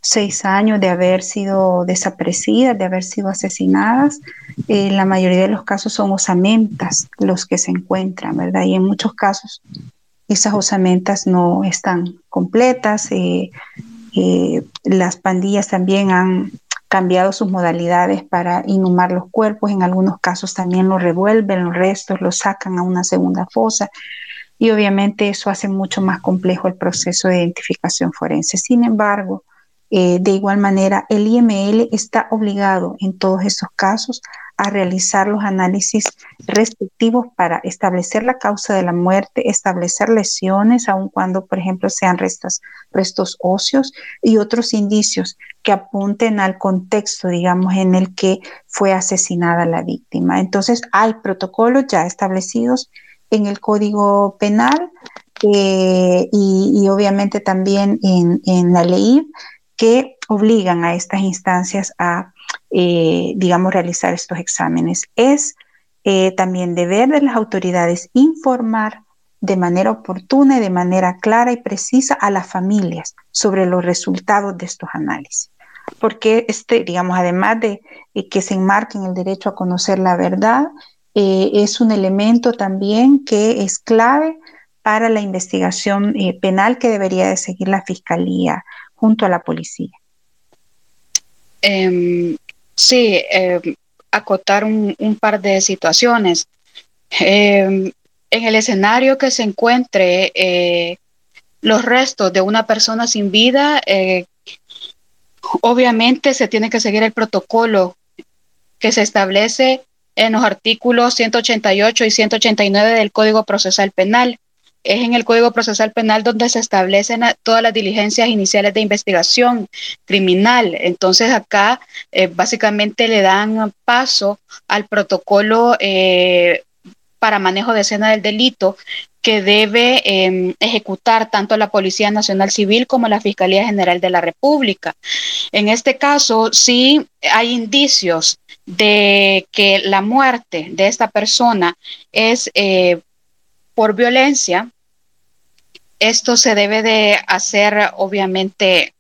[SPEAKER 4] seis años de haber sido desaparecidas, de haber sido asesinadas. Eh, la mayoría de los casos son osamentas los que se encuentran, ¿verdad? Y en muchos casos esas osamentas no están completas. Eh, eh, las pandillas también han cambiado sus modalidades para inhumar los cuerpos, en algunos casos también los revuelven, los restos los sacan a una segunda fosa y obviamente eso hace mucho más complejo el proceso de identificación forense. Sin embargo, eh, de igual manera, el IML está obligado en todos estos casos a realizar los análisis respectivos para establecer la causa de la muerte, establecer lesiones, aun cuando, por ejemplo, sean restos, restos óseos y otros indicios que apunten al contexto, digamos, en el que fue asesinada la víctima. Entonces, hay protocolos ya establecidos en el Código Penal eh, y, obviamente también en la ley que obligan a estas instancias a, eh, digamos, realizar estos exámenes. Es eh, también deber de las autoridades informar de manera oportuna y de manera clara y precisa a las familias sobre los resultados de estos análisis. Porque, este, digamos, además de que se enmarque en el derecho a conocer la verdad, es un elemento también que es clave para la investigación penal que debería de seguir la Fiscalía junto a la policía.
[SPEAKER 5] Em, sí, em, acotar un, par de situaciones. Em, en el escenario que se encuentre eh, los restos de una persona sin vida, eh, obviamente se tiene que seguir el protocolo que se establece en los artículos 188 y 189 del Código Procesal Penal es en el Código Procesal Penal donde se establecen todas las diligencias iniciales de investigación criminal. Entonces acá eh, básicamente le dan paso al protocolo eh, para manejo de escena del delito que debe em, ejecutar tanto la Policía Nacional Civil como la Fiscalía General de la República. En este caso, sí hay indicios de que la muerte de esta persona es eh, por violencia, esto se debe de hacer, obviamente,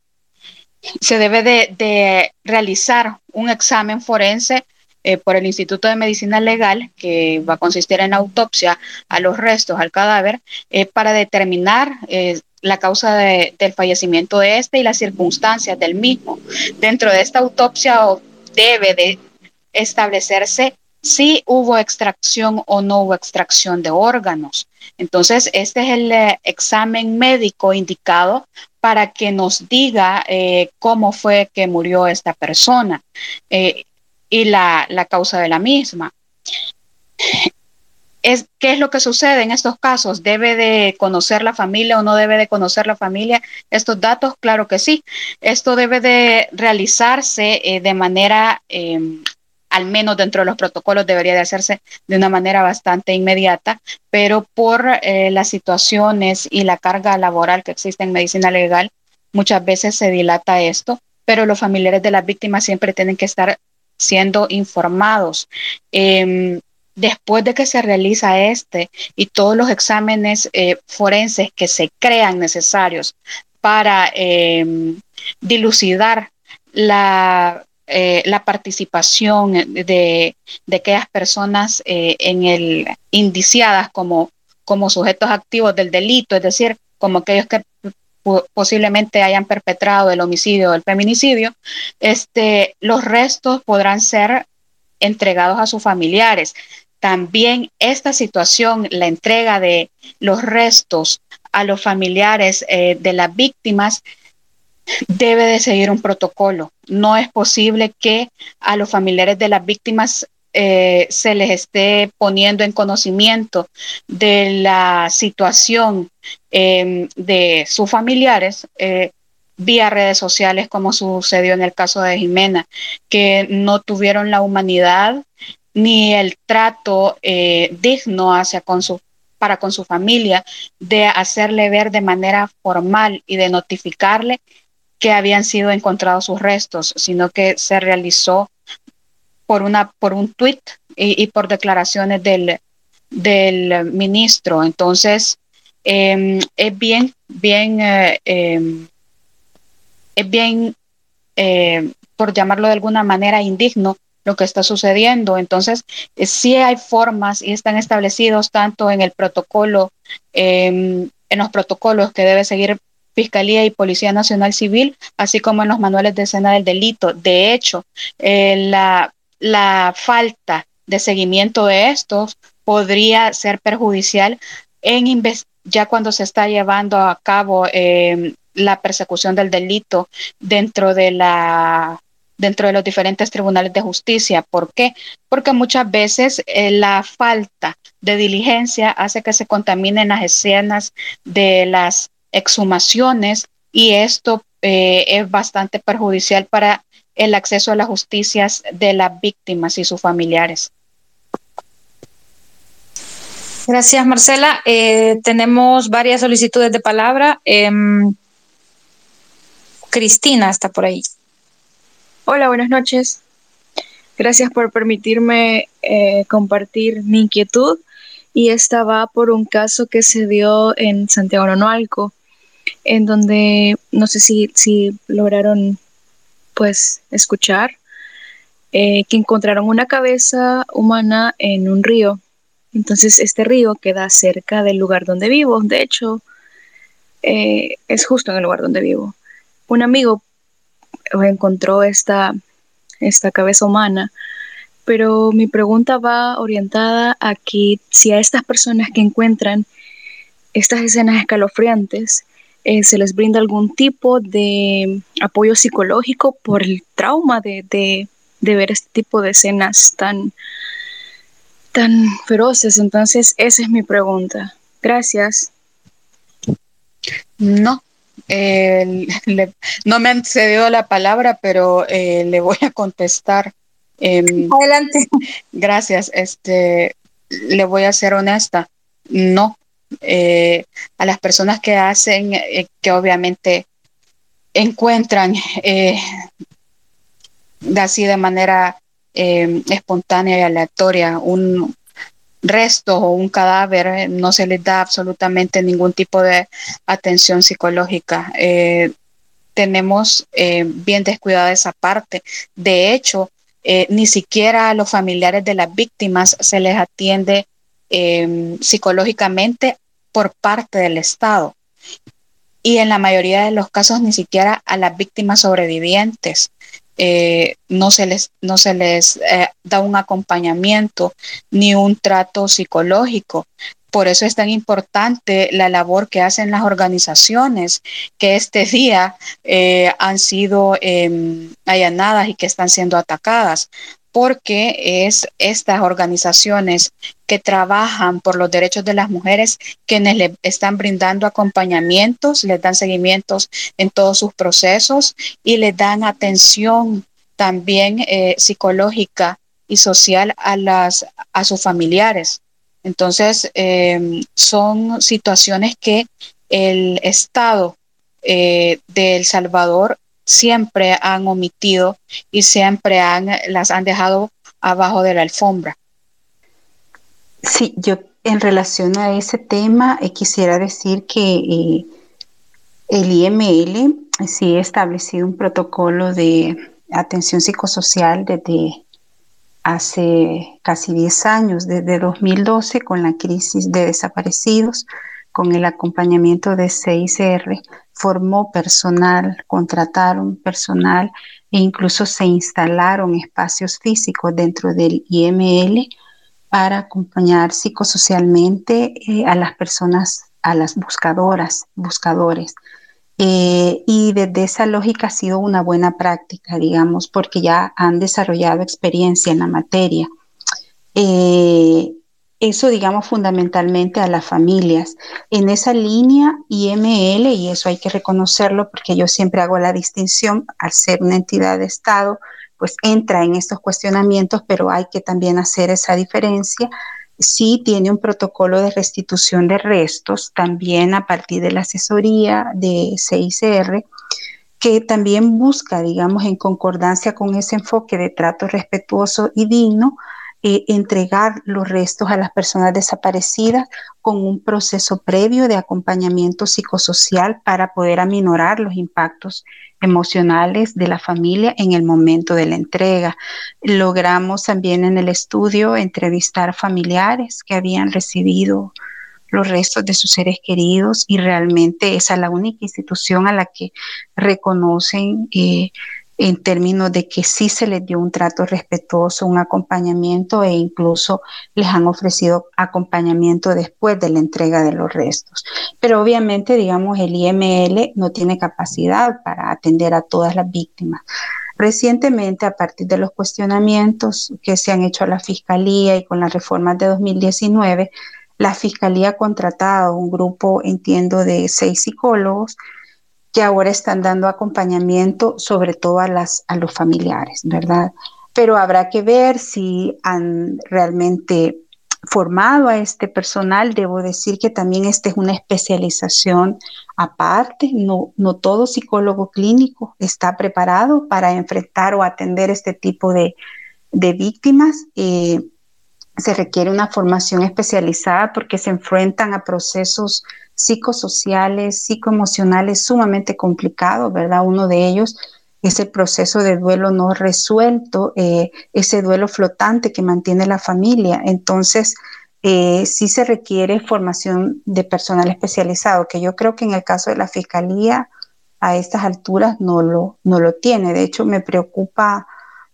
[SPEAKER 5] se debe de, realizar un examen forense eh, por el Instituto de Medicina Legal, que va a consistir en autopsia a los restos, al cadáver, eh, para determinar eh, la causa del fallecimiento de este y las circunstancias del mismo. Dentro de esta autopsia debe de establecerse si hubo extracción o no hubo extracción de órganos. Entonces, este es el eh, examen médico indicado para que nos diga eh, cómo fue que murió esta persona eh, y la, causa de la misma. Es, ¿Qué es lo que sucede en estos casos? ¿Debe de conocer la familia o no debe de conocer la familia estos datos? Claro que sí. Esto debe de realizarse de manera em, al menos dentro de los protocolos debería de hacerse de una manera bastante inmediata, pero por eh, las situaciones y la carga laboral que existe en medicina legal, muchas veces se dilata esto, pero los familiares de las víctimas siempre tienen que estar siendo informados. Em, después de que se realiza este y todos los exámenes eh, forenses que se crean necesarios para em, dilucidar la eh, la participación de, aquellas personas eh, en el indiciadas como, como sujetos activos del delito, es decir, como aquellos que posiblemente hayan perpetrado el homicidio o el feminicidio, este, los restos podrán ser entregados a sus familiares. También esta situación, la entrega de los restos a los familiares eh, de las víctimas, debe de seguir un protocolo. No es posible que a los familiares de las víctimas eh, se les esté poniendo en conocimiento de la situación em, de sus familiares eh, vía redes sociales, como sucedió en el caso de Jimena, que no tuvieron la humanidad ni el trato eh, digno hacia con su para con su familia, de hacerle ver de manera formal y de notificarle que habían sido encontrados sus restos, sino que se realizó por, una, por un tuit y, por declaraciones del, del ministro. Entonces, em, es bien, bien, eh, em, es bien, eh, por llamarlo de alguna manera, indigno lo que está sucediendo. Entonces, eh, sí hay formas y están establecidos tanto en el protocolo, em, en los protocolos que debe seguir Fiscalía y Policía Nacional Civil, así como en los manuales de escena del delito. De hecho, eh, la, falta de seguimiento de estos podría ser perjudicial en ya cuando se está llevando a cabo eh, la persecución del delito dentro de la dentro de los diferentes tribunales de justicia. ¿Por qué? Porque muchas veces eh, la falta de diligencia hace que se contaminen las escenas de las exhumaciones y esto eh, es bastante perjudicial para el acceso a la justicia de las víctimas y sus familiares.
[SPEAKER 1] Gracias, Marcela. Eh, tenemos varias solicitudes de palabra. Em, Cristina está por ahí.
[SPEAKER 10] Hola, buenas noches. Gracias por permitirme eh, compartir mi inquietud y esta va por un caso que se dio en Santiago Nonualco, en donde no sé si, si lograron pues escuchar eh, que encontraron una cabeza humana en un río. Entonces este río queda cerca del lugar donde vivo. De hecho, eh, es justo en el lugar donde vivo. Un amigo encontró esta, esta cabeza humana, pero mi pregunta va orientada a que si a estas personas que encuentran estas escenas escalofriantes, eh, se les brinda algún tipo de apoyo psicológico por el trauma de, de, de ver este tipo de escenas tan, tan feroces. Entonces, esa es mi pregunta. Gracias.
[SPEAKER 5] No, eh, (laughs) no me han cedido la palabra, pero eh, le voy a contestar.
[SPEAKER 1] Em, Adelante. (laughs)
[SPEAKER 5] Gracias. Este, le voy a ser honesta. No. Eh, a las personas que hacen, que obviamente encuentran así de manera espontánea y aleatoria un, restos o un cadáver, eh, no se les da absolutamente ningún tipo de atención psicológica. Eh, tenemos eh, bien descuidada esa parte. De hecho, ni siquiera a los familiares de las víctimas se les atiende em, psicológicamente por parte del Estado. Y en la mayoría de los casos ni siquiera a las víctimas sobrevivientes. Eh, no se les, no se les eh, da un acompañamiento ni un trato psicológico. Por eso es tan importante la labor que hacen las organizaciones que este día eh, han sido em, allanadas y que están siendo atacadas, porque es estas organizaciones que trabajan por los derechos de las mujeres quienes le están brindando acompañamientos, les dan seguimientos en todos sus procesos y les dan atención también eh, psicológica y social a, las, a sus familiares. Entonces, em, son situaciones que el Estado eh, de El Salvador siempre han omitido y siempre han, las han dejado abajo de la alfombra.
[SPEAKER 4] Sí, yo en relación a ese tema eh, quisiera decir que eh, el IML sí ha establecido un protocolo de atención psicosocial desde hace casi 10 años, desde 2012 con la crisis de desaparecidos, con el acompañamiento de CICR formó personal, contrataron personal e incluso se instalaron espacios físicos dentro del IML para acompañar psicosocialmente eh, a las personas, a las buscadoras, buscadores. Eh, y desde esa lógica ha sido una buena práctica, digamos, porque ya han desarrollado experiencia en la materia. Eh, eso, digamos, fundamentalmente a las familias. En esa línea IML, y eso hay que reconocerlo porque yo siempre hago la distinción, al ser una entidad de Estado, pues entra en estos cuestionamientos, pero hay que también hacer esa diferencia. Sí tiene un protocolo de restitución de restos, también a partir de la asesoría de CICR, que también busca, digamos, en concordancia con ese enfoque de trato respetuoso y digno, eh, entregar los restos a las personas desaparecidas con un proceso previo de acompañamiento psicosocial para poder aminorar los impactos emocionales de la familia en el momento de la entrega. Logramos también en el estudio entrevistar familiares que habían recibido los restos de sus seres queridos y realmente esa es la única institución a la que reconocen eh, en términos de que sí se les dio un trato respetuoso, un acompañamiento e incluso les han ofrecido acompañamiento después de la entrega de los restos. Pero obviamente, digamos, el IML no tiene capacidad para atender a todas las víctimas. Recientemente, a partir de los cuestionamientos que se han hecho a la Fiscalía y con las reformas de 2019, la Fiscalía ha contratado un grupo, entiendo, de seis psicólogos que ahora están dando acompañamiento sobre todo a, los familiares, ¿verdad? Pero habrá que ver si han realmente formado a este personal. Debo decir que también esta es una especialización aparte, no, no todo psicólogo clínico está preparado para enfrentar o atender este tipo de, víctimas. Eh, se requiere una formación especializada porque se enfrentan a procesos psicosociales, psicoemocionales sumamente complicados, ¿verdad? Uno de ellos es el proceso de duelo no resuelto, eh, ese duelo flotante que mantiene la familia. Entonces, eh, sí se requiere formación de personal especializado, que yo creo que en el caso de la Fiscalía a estas alturas no lo, no lo tiene. De hecho, me preocupa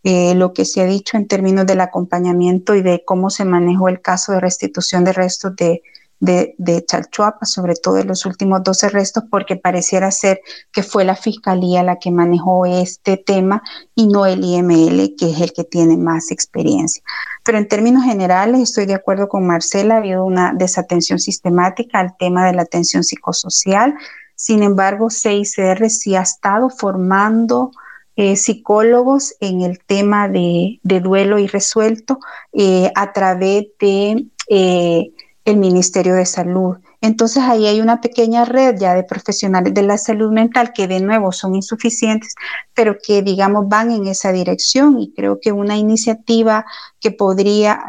[SPEAKER 4] eh, lo que se ha dicho en términos del acompañamiento y de cómo se manejó el caso de restitución de restos de, de, Chalchuapa, sobre todo en los últimos 12 restos, porque pareciera ser que fue la fiscalía la que manejó este tema y no el IML, que es el que tiene más experiencia. Pero en términos generales, estoy de acuerdo con Marcela, ha habido una desatención sistemática al tema de la atención psicosocial. Sin embargo, CICR sí ha estado formando eh, psicólogos en el tema de, duelo irresuelto eh, a través de eh, el Ministerio de Salud. Entonces ahí hay una pequeña red ya de profesionales de la salud mental que de nuevo son insuficientes, pero que digamos van en esa dirección y creo que una iniciativa que podría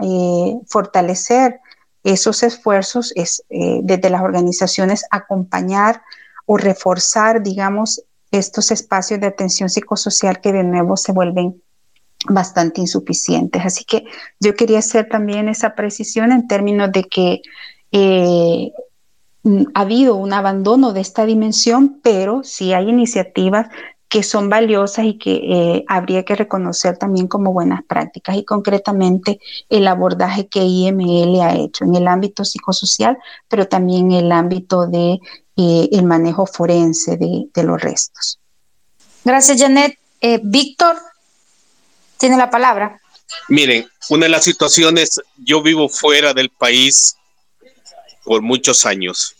[SPEAKER 4] fortalecer esos esfuerzos es desde las organizaciones acompañar o reforzar, digamos, estos espacios de atención psicosocial que de nuevo se vuelven bastante insuficientes. Así que yo quería hacer también esa precisión en términos de que eh, ha habido un abandono de esta dimensión, pero sí hay iniciativas que son valiosas y que eh, habría que reconocer también como buenas prácticas y concretamente el abordaje que IML ha hecho en el ámbito psicosocial, pero también en el ámbito de eh, el manejo forense de, los restos.
[SPEAKER 1] Gracias, Janet. Víctor, tiene la palabra.
[SPEAKER 11] Miren, una de las situaciones, yo vivo fuera del país por muchos años.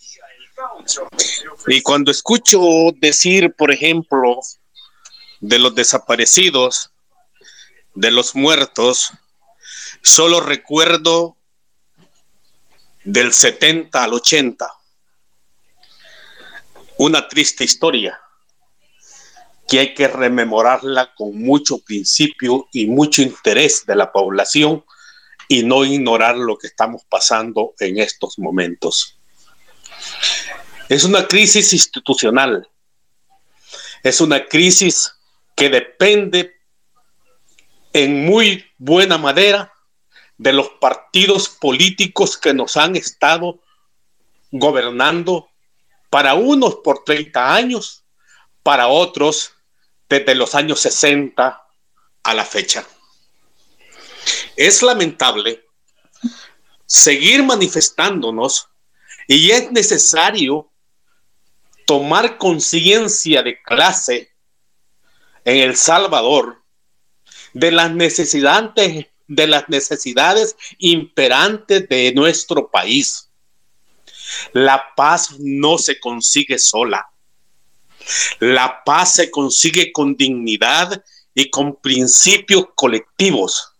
[SPEAKER 11] Y cuando escucho decir, por ejemplo, de los desaparecidos, de los muertos, solo recuerdo del 70 al 80 una triste historia que hay que rememorarla con mucho principio y mucho interés de la población y no ignorar lo que estamos pasando en estos momentos. Es una crisis institucional, es una crisis que depende en muy buena manera de los partidos políticos que nos han estado gobernando para unos por 30 años, para otros desde los años 60 a la fecha. Es lamentable seguir manifestándonos y es necesario tomar conciencia de clase en El Salvador de las necesidades de las necesidades imperantes de nuestro país la paz no se consigue sola. La paz se consigue con dignidad y con principios colectivos.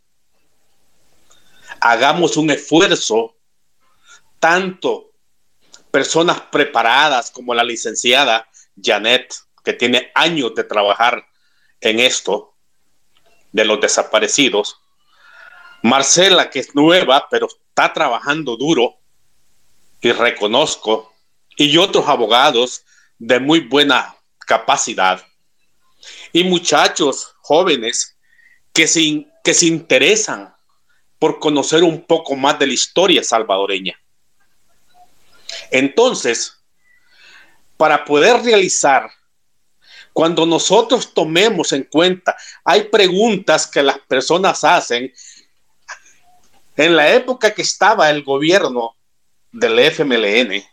[SPEAKER 11] Hagamos un esfuerzo, tanto personas preparadas como la licenciada Janet, que tiene años de trabajar en esto, de los desaparecidos, Marcela, que es nueva, pero está trabajando duro, y reconozco, y otros abogados de muy buena capacidad, y muchachos jóvenes que se, que se interesan por conocer un poco más de la historia salvadoreña. Entonces, para poder realizar, cuando nosotros tomemos en cuenta, hay preguntas que las personas hacen. En la época que estaba el gobierno del FMLN,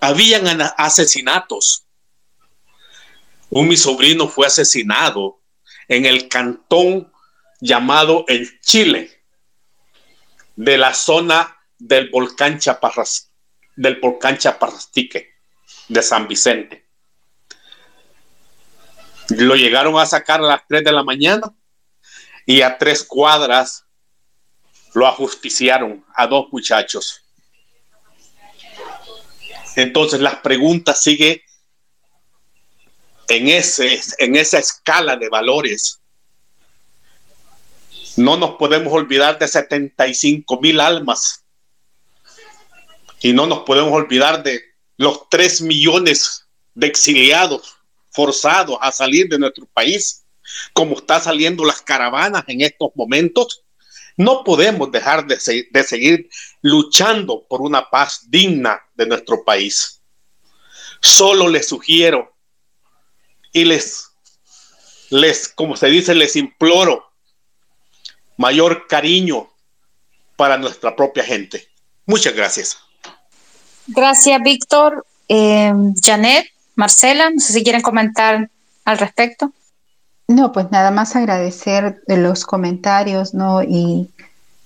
[SPEAKER 11] habían asesinatos. Un mi sobrino fue asesinado en el cantón llamado El Chile, de la zona del volcán Chaparras, del volcán Chaparrastique de San Vicente. Lo llegaron a sacar a las 3 de la mañana y a tres cuadras lo ajusticiaron a dos muchachos. Entonces las preguntas siguen en, ese, en esa escala de valores. No nos podemos olvidar de 75 mil almas y no nos podemos olvidar de los 3 millones de exiliados forzados a salir de nuestro país, como están saliendo las caravanas en estos momentos. No podemos dejar de, de seguir luchando por una paz digna de nuestro país. Solo les sugiero y les, les, como se dice, les imploro mayor cariño para nuestra propia gente. Muchas gracias.
[SPEAKER 1] Gracias, Víctor. Eh, Janet, Marcela, no sé si quieren comentar al respecto.
[SPEAKER 4] No, pues nada más agradecer los comentarios, ¿no? Y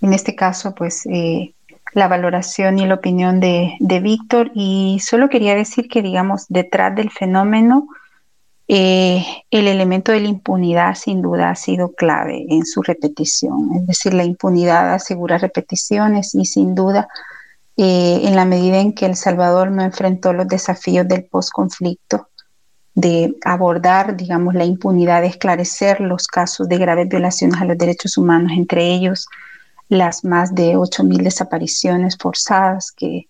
[SPEAKER 4] en este caso, pues eh, la valoración y la opinión de, de Víctor. Y solo quería decir que, digamos, detrás del fenómeno eh, el elemento de la impunidad sin duda ha sido clave en su repetición, es decir, la impunidad asegura repeticiones y sin duda eh, en la medida en que El Salvador no enfrentó los desafíos del posconflicto, de abordar, digamos, la impunidad, de esclarecer los casos de graves violaciones a los derechos humanos, entre ellos las más de 8.000 desapariciones forzadas que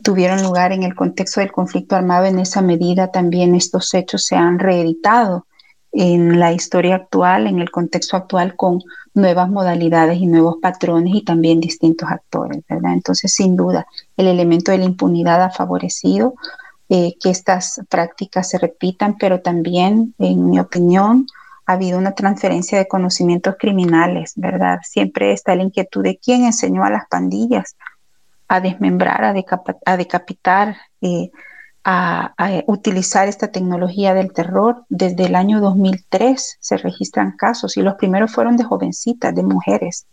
[SPEAKER 4] tuvieron lugar en el contexto del conflicto armado, en esa medida también estos hechos se han reeditado en la historia actual, en el contexto actual, con nuevas modalidades y nuevos patrones y también distintos actores, ¿verdad? Entonces, sin duda, el elemento de la impunidad ha favorecido eh, que estas prácticas se repitan, pero también, en mi opinión, ha habido una transferencia de conocimientos criminales, ¿verdad? Siempre está la inquietud de quién enseñó a las pandillas a desmembrar, a, decapitar, eh, a, utilizar esta tecnología del terror. Desde el año 2003 se registran casos y los primeros fueron de jovencitas, de mujeres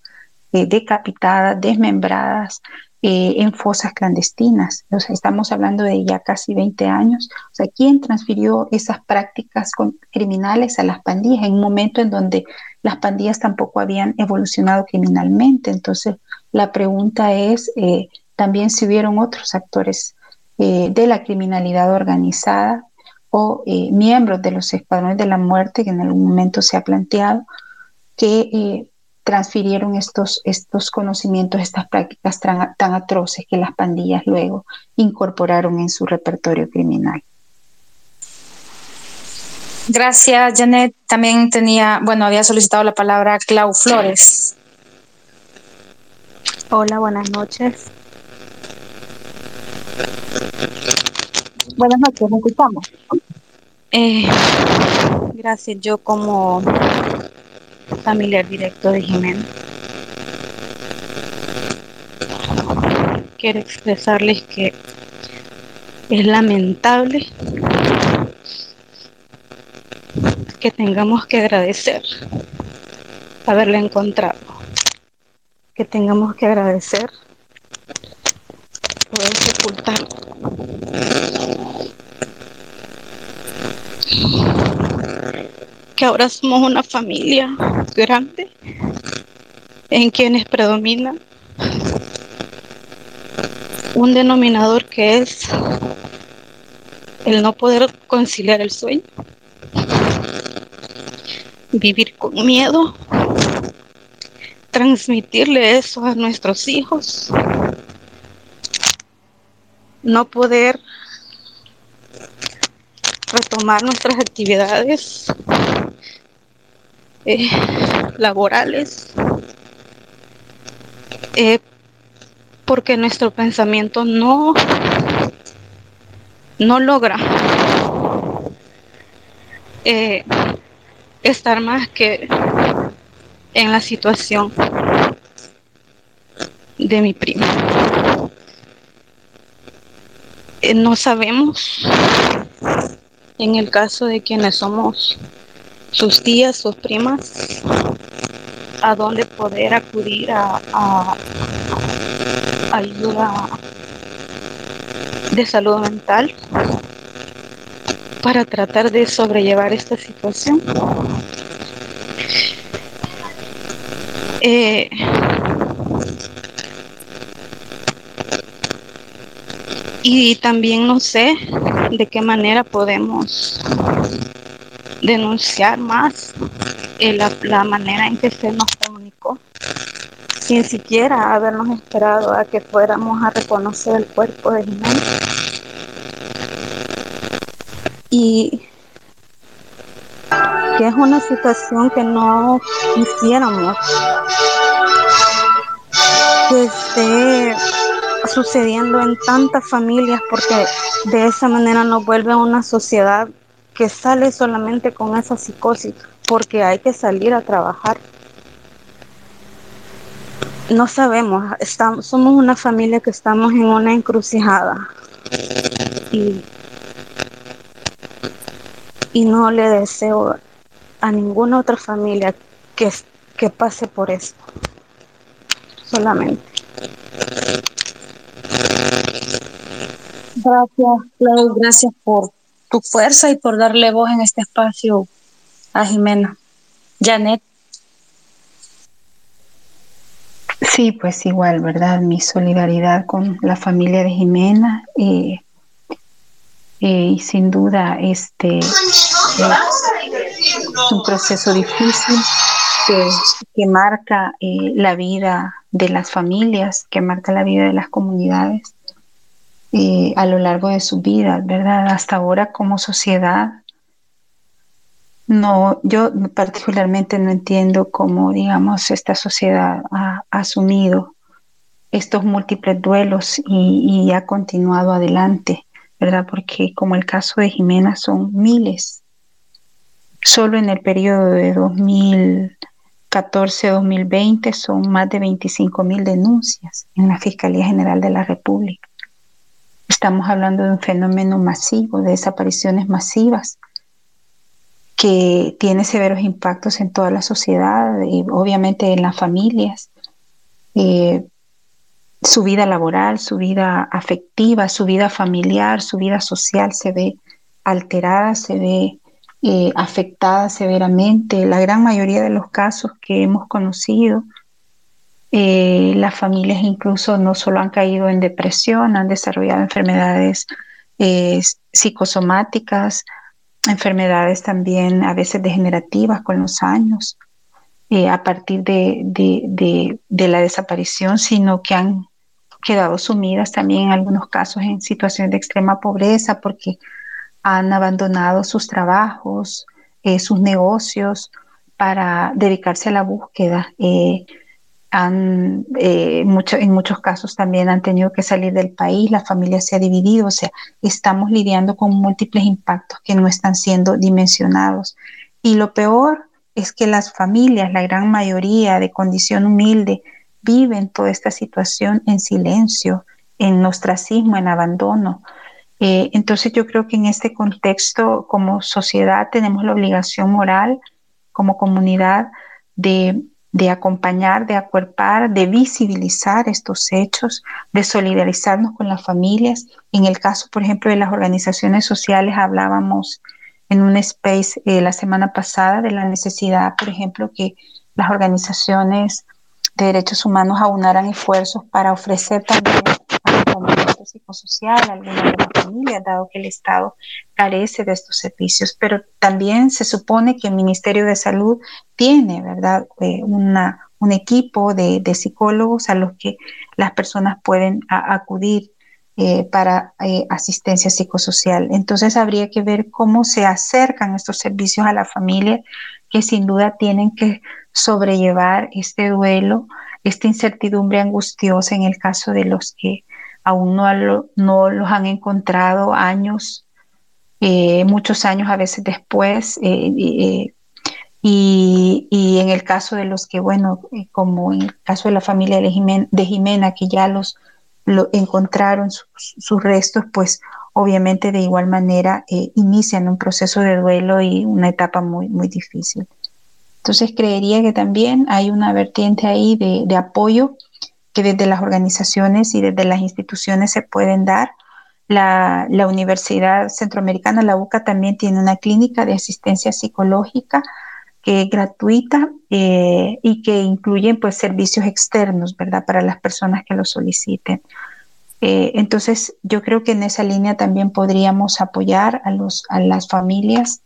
[SPEAKER 4] eh, decapitadas, desmembradas eh, en fosas clandestinas. O sea, estamos hablando de ya casi 20 años. O sea, ¿quién transfirió esas prácticas criminales a las pandillas en un momento en donde las pandillas tampoco habían evolucionado criminalmente? Entonces, la pregunta es, también si hubieron otros actores eh, de la criminalidad organizada o eh, miembros de los escuadrones de la muerte que en algún momento se ha planteado que eh, transfirieron estos, estos conocimientos, estas prácticas tan, tan atroces que las pandillas luego incorporaron en su repertorio criminal.
[SPEAKER 1] Gracias, Janet. También tenía, bueno, había solicitado la palabra Clau Flores.
[SPEAKER 12] Hola, buenas noches.
[SPEAKER 1] Buenas noches, ¿me escuchamos?
[SPEAKER 12] Eh, gracias, yo como familiar directo de Jiménez. Quiero expresarles que es lamentable que tengamos que agradecer haberle encontrado, que tengamos que agradecer que ahora somos una familia grande en quienes predomina un denominador que es el no poder conciliar el sueño, vivir con miedo, transmitirle eso a nuestros hijos, no poder retomar nuestras actividades eh, laborales eh, porque nuestro pensamiento no no logra eh, estar más que en la situación de mi primo. no sabemos en el caso de quienes somos sus tías, sus primas, a dónde poder acudir a, ayuda de salud mental para tratar de sobrellevar esta situación. Eh, y también no sé de qué manera podemos denunciar más eh, la, la manera en que se nos comunicó sin siquiera habernos esperado a que fuéramos a reconocer el cuerpo de Jiménez. Y que es una situación que no quisiéramos que esté sucediendo en tantas familias porque de esa manera nos vuelve una sociedad que sale solamente con esa psicosis porque hay que salir a trabajar no sabemos, estamos, somos una familia que estamos en una encrucijada y, y no le deseo a ninguna otra familia que, que pase por esto, solamente.
[SPEAKER 1] Gracias, Clau, gracias por tu fuerza y por darle voz en este espacio a Jimena. Janet.
[SPEAKER 4] Sí, pues igual, ¿verdad? Mi solidaridad con la familia de Jimena eh, eh, y sin duda este es un proceso difícil que, que marca eh, la vida de las familias, que marca la vida de las comunidades a lo largo de su vida, ¿verdad? Hasta ahora como sociedad no, yo particularmente no entiendo cómo, digamos, esta sociedad ha, asumido estos múltiples duelos y, ha continuado adelante, ¿verdad? Porque como el caso de Jimena son miles. Solo en el periodo de 2014-2020 son más de 25 mil denuncias en la Fiscalía General de la República. Estamos hablando de un fenómeno masivo, de desapariciones masivas que tiene severos impactos en toda la sociedad y obviamente en las familias. Eh, su vida laboral, su vida afectiva, su vida familiar, su vida social se ve alterada, se ve eh, afectada severamente. La gran mayoría de los casos que hemos conocido, eh, las familias incluso no solo han caído en depresión, han desarrollado enfermedades psicosomáticas, enfermedades también a veces degenerativas con los años, eh, a partir de, de, la desaparición, sino que han quedado sumidas también en algunos casos en situaciones de extrema pobreza porque han abandonado sus trabajos, eh, sus negocios para dedicarse a la búsqueda. Eh, han, eh, mucho, en muchos casos también han tenido que salir del país, la familia se ha dividido, o sea, estamos lidiando con múltiples impactos que no están siendo dimensionados. Y lo peor es que las familias, la gran mayoría de condición humilde, viven toda esta situación en silencio, en ostracismo, en abandono. Eh, entonces yo creo que en este contexto, como sociedad, tenemos la obligación moral, como comunidad, de de acompañar, de acuerpar, de visibilizar estos hechos, de solidarizarnos con las familias. En el caso, por ejemplo, de las organizaciones sociales, hablábamos en un space eh, la semana pasada de la necesidad, por ejemplo, que las organizaciones de derechos humanos aunaran esfuerzos para ofrecer también psicosocial a algunas de las familias, dado que el Estado carece de estos servicios. Pero también se supone que el Ministerio de Salud tiene, ¿verdad?, eh, una, un equipo de, psicólogos a los que las personas pueden acudir eh, para eh, asistencia psicosocial. Entonces habría que ver cómo se acercan estos servicios a la familia que sin duda tienen que sobrellevar este duelo, esta incertidumbre angustiosa en el caso de los que aún no, no los han encontrado años, eh, muchos años a veces después. Eh, eh, y, y, en el caso de los que, bueno, como en el caso de la familia de Jimena, que ya los lo encontraron sus, restos, pues obviamente de igual manera inician un proceso de duelo y una etapa muy, muy difícil. Entonces creería que también hay una vertiente ahí de, de apoyo que desde las organizaciones y desde las instituciones se pueden dar. La, la, Universidad Centroamericana, la UCA, también tiene una clínica de asistencia psicológica que es gratuita eh, y que incluye pues, servicios externos, ¿verdad?, para las personas que lo soliciten. Eh, entonces, yo creo que en esa línea también podríamos apoyar a, los, a las familias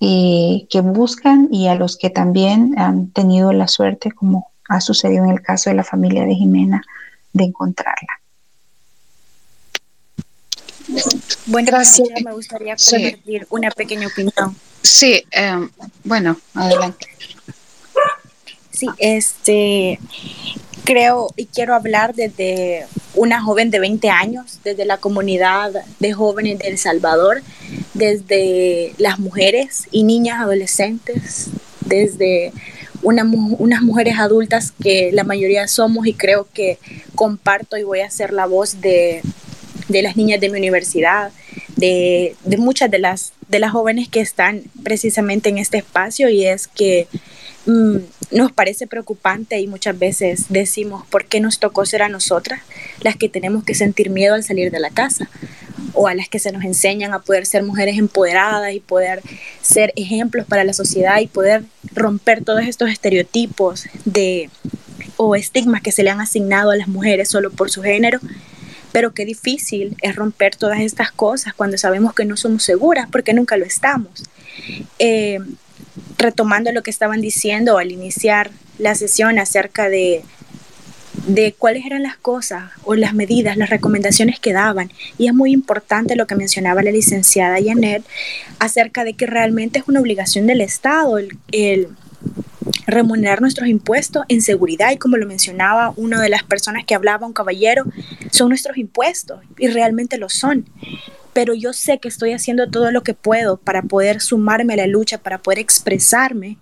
[SPEAKER 4] eh, que buscan y a los que también han tenido la suerte, como ha sucedido en el caso de la familia de Jimena, de encontrarla.
[SPEAKER 13] Bueno, gracias. Me gustaría compartir una pequeña opinión.
[SPEAKER 5] Sí, em, bueno, adelante.
[SPEAKER 13] Sí, este, creo y quiero hablar desde una joven de 20 años, desde la comunidad de jóvenes de El Salvador, desde las mujeres y niñas adolescentes, desde unas mujeres adultas que la mayoría somos y creo que comparto y voy a ser la voz de, de las niñas de mi universidad, de, de, muchas de las, de las jóvenes que están precisamente en este espacio y es que mm, nos parece preocupante y muchas veces decimos, ¿por qué nos tocó ser a nosotras las que tenemos que sentir miedo al salir de la casa? O a las que se nos enseñan a poder ser mujeres empoderadas y poder ser ejemplos para la sociedad y poder romper todos estos estereotipos de o estigmas que se le han asignado a las mujeres solo por su género pero qué difícil es romper todas estas cosas cuando sabemos que no somos seguras, porque nunca lo estamos. Eh, retomando lo que estaban diciendo al iniciar la sesión acerca de, de cuáles eran las cosas o las medidas, las recomendaciones que daban. Y es muy importante lo que mencionaba la licenciada Janet acerca de que realmente es una obligación del Estado el, el remunerar nuestros impuestos en seguridad y como lo mencionaba una de las personas que hablaba, un caballero, son nuestros impuestos y realmente lo son. Pero yo sé que estoy haciendo todo lo que puedo para poder sumarme a la lucha, para poder expresarme.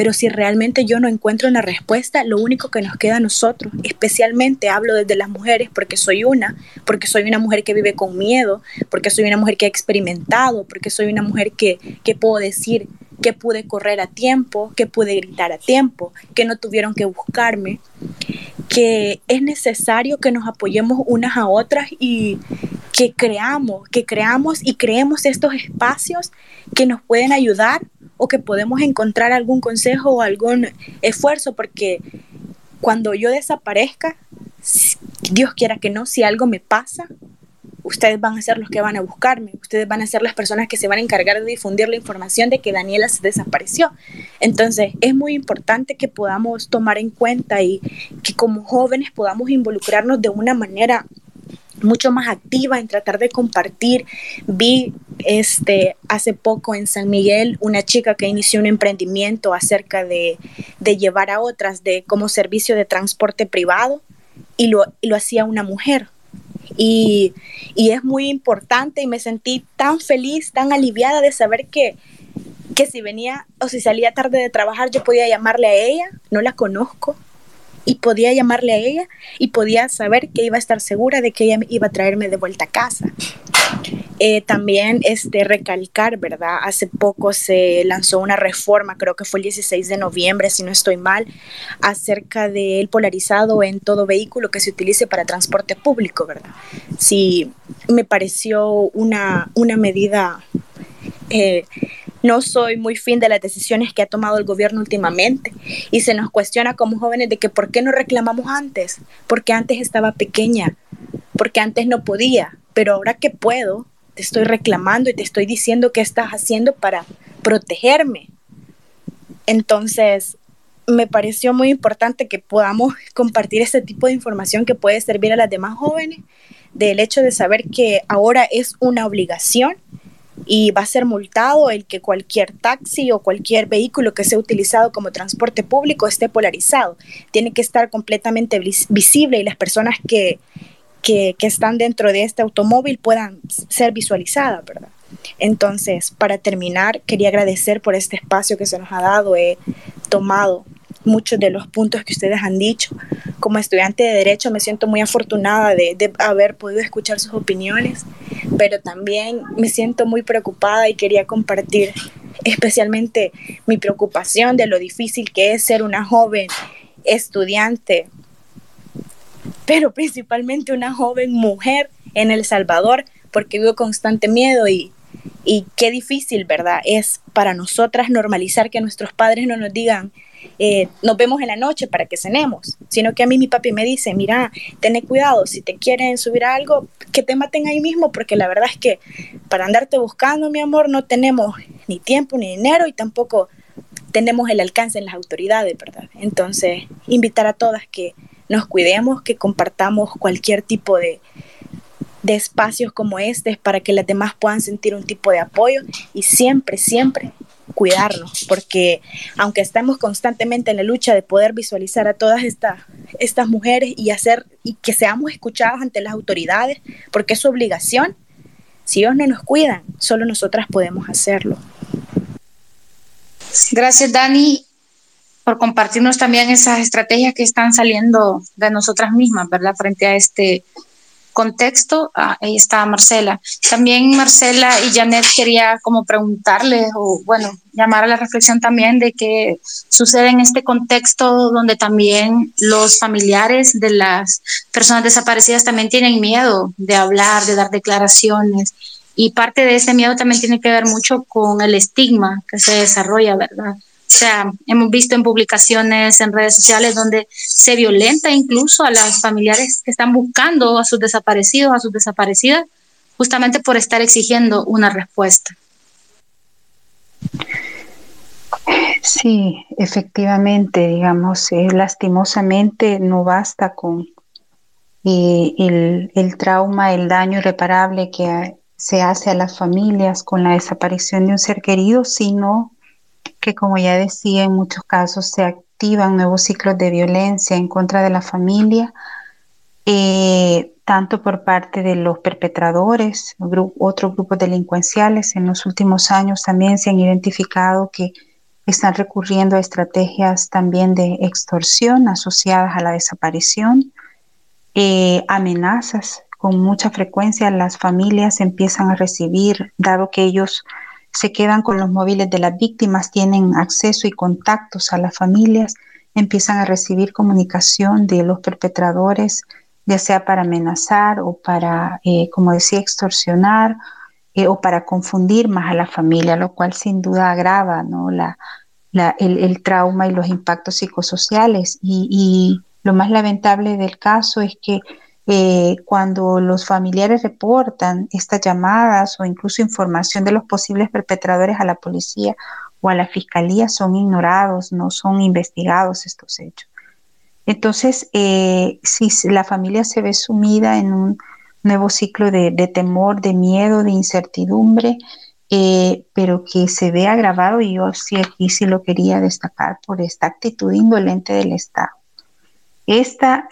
[SPEAKER 13] Pero si realmente yo no encuentro una respuesta, lo único que nos queda a nosotros, especialmente hablo desde las mujeres porque soy una, porque soy una mujer que vive con miedo, porque soy una mujer que ha experimentado, porque soy una mujer que, que puedo decir, que pude correr a tiempo, que pude gritar a tiempo, que no tuvieron que buscarme, que es necesario que nos apoyemos unas a otras y que creamos, que creamos y creemos estos espacios que nos pueden ayudar o que podemos encontrar algún consejo o algún esfuerzo, porque cuando yo desaparezca, Dios quiera que no, si algo me pasa, ustedes van a ser los que van a buscarme, ustedes van a ser las personas que se van a encargar de difundir la información de que Daniela se desapareció. Entonces, es muy importante que podamos tomar en cuenta y que como jóvenes podamos involucrarnos de una manera mucho más activa en tratar de compartir. Vi este hace poco en San Miguel una chica que inició un emprendimiento acerca de, llevar a otras de como servicio de transporte privado y lo, y lo hacía una mujer. Y, es muy importante y me sentí tan feliz, tan aliviada de saber que, que si venía o si salía tarde de trabajar yo podía llamarle a ella, no la conozco, y podía llamarle a ella y podía saber que iba a estar segura de que ella iba a traerme de vuelta a casa. Eh, también este, recalcar, ¿verdad? Hace poco se lanzó una reforma, creo que fue el 16 de noviembre, si no estoy mal, acerca del polarizado en todo vehículo que se utilice para transporte público, ¿verdad? Sí, me pareció una, una medida... Eh, no soy muy fin de las decisiones que ha tomado el gobierno últimamente y se nos cuestiona como jóvenes de que por qué no reclamamos antes, porque antes estaba pequeña, porque antes no podía, pero ahora que puedo, te estoy reclamando y te estoy diciendo qué estás haciendo para protegerme. Entonces, me pareció muy importante que podamos (laughs) compartir este tipo de información que puede servir a las demás jóvenes, del hecho de saber que ahora es una obligación y va a ser multado el que cualquier taxi o cualquier vehículo que sea utilizado como transporte público esté polarizado. Tiene que estar completamente visible y las personas que, que, están dentro de este automóvil puedan ser visualizadas, ¿verdad? Entonces, para terminar, quería agradecer por este espacio que se nos ha dado. He tomado muchos de los puntos que ustedes han dicho. Como estudiante de Derecho me siento muy afortunada de, de, haber podido escuchar sus opiniones, pero también me siento muy preocupada y quería compartir especialmente mi preocupación de lo difícil que es ser una joven estudiante pero principalmente una joven mujer en El Salvador, porque vivo constante miedo y, y qué difícil, ¿verdad? Es para nosotras normalizar que nuestros padres no nos digan, eh, nos vemos en la noche para que cenemos, sino que a mí mi papi me dice, mira, ten cuidado, si te quieren subir algo, que te maten ahí mismo, porque la verdad es que para andarte buscando, mi amor, no tenemos ni tiempo ni dinero y tampoco tenemos el alcance en las autoridades, ¿verdad? Entonces, invitar a todas que nos cuidemos, que compartamos cualquier tipo de, de espacios como este para que las demás puedan sentir un tipo de apoyo y siempre, siempre cuidarnos, porque aunque estemos constantemente en la lucha de poder visualizar a todas estas, estas mujeres y hacer y que seamos escuchados ante las autoridades, porque es su obligación, si ellos no nos cuidan, solo nosotras podemos hacerlo.
[SPEAKER 1] Gracias, Dani, por compartirnos también esas estrategias que están saliendo de nosotras mismas, ¿verdad? Frente a este contexto, ah, ahí está Marcela. También Marcela y Janet quería como preguntarles o bueno, llamar a la reflexión también de qué sucede en este contexto donde también los familiares de las personas desaparecidas también tienen miedo de hablar, de dar declaraciones. Y parte de ese miedo también tiene que ver mucho con el estigma que se desarrolla, ¿verdad? O sea, hemos visto en publicaciones en redes sociales donde se violenta incluso a las familiares que están buscando a sus desaparecidos, a sus desaparecidas, justamente por estar exigiendo una respuesta.
[SPEAKER 4] Sí, efectivamente, digamos, eh, lastimosamente no basta con eh, el, el, trauma, el daño irreparable que se hace a las familias con la desaparición de un ser querido, sino que como ya decía, en muchos casos se activan nuevos ciclos de violencia en contra de la familia, eh, tanto por parte de los perpetradores, otros grupos delincuenciales. En los últimos años también se han identificado que están recurriendo a estrategias también de extorsión asociadas a la desaparición, eh, amenazas. Con mucha frecuencia las familias empiezan a recibir, dado que ellos se quedan con los móviles de las víctimas, tienen acceso y contactos a las familias, empiezan a recibir comunicación de los perpetradores, ya sea para amenazar o para, eh, como decía, extorsionar eh, o para confundir más a la familia, lo cual sin duda agrava ¿no? la, el, trauma y los impactos psicosociales. y lo más lamentable del caso es que eh, cuando los familiares reportan estas llamadas o incluso información de los posibles perpetradores a la policía o a la fiscalía, son ignorados, no son investigados estos hechos. Entonces, eh, si la familia se ve sumida en un nuevo ciclo de, temor, de miedo, de incertidumbre, eh, pero que se ve agravado, y yo sí aquí sí lo quería destacar por esta actitud indolente del Estado. Esta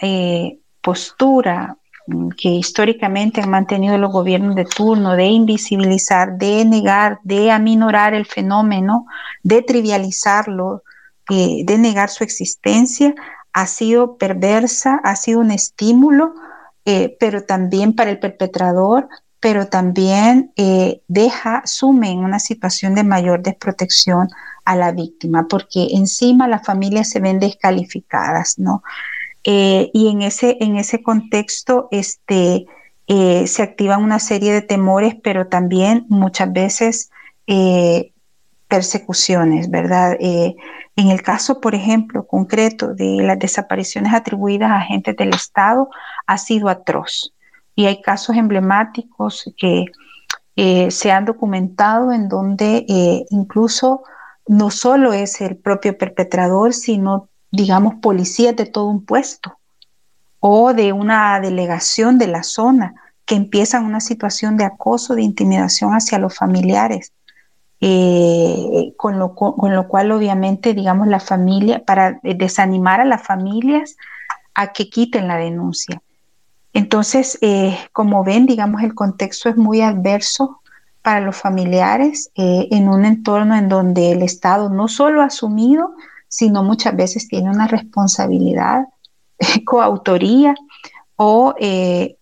[SPEAKER 4] postura mm, que históricamente han mantenido los gobiernos de turno de invisibilizar, de negar, de aminorar el fenómeno, de trivializarlo, eh, de negar su existencia, ha sido perversa, ha sido un estímulo, eh, pero también para el perpetrador, pero también eh, deja, sume en una situación de mayor desprotección a la víctima, porque encima las familias se ven descalificadas, ¿no? Eh, y en ese, en ese contexto este, eh, se activan una serie de temores, pero también muchas veces eh, persecuciones, ¿verdad? en el caso, por ejemplo, concreto de las desapariciones atribuidas a agentes del Estado, ha sido atroz. Y hay casos emblemáticos que se han documentado en donde incluso no solo es el propio perpetrador, sino digamos, policías de todo un puesto o de una delegación de la zona que empiezan una situación de acoso, de intimidación hacia los familiares, eh, con, lo, con, lo, cual obviamente, digamos, la familia, para desanimar a las familias a que quiten la denuncia. Entonces, eh, como ven, digamos, el contexto es muy adverso para los familiares eh, en un entorno en donde el Estado no solo ha asumido, sino muchas veces tiene una responsabilidad, (laughs) coautoría o eh,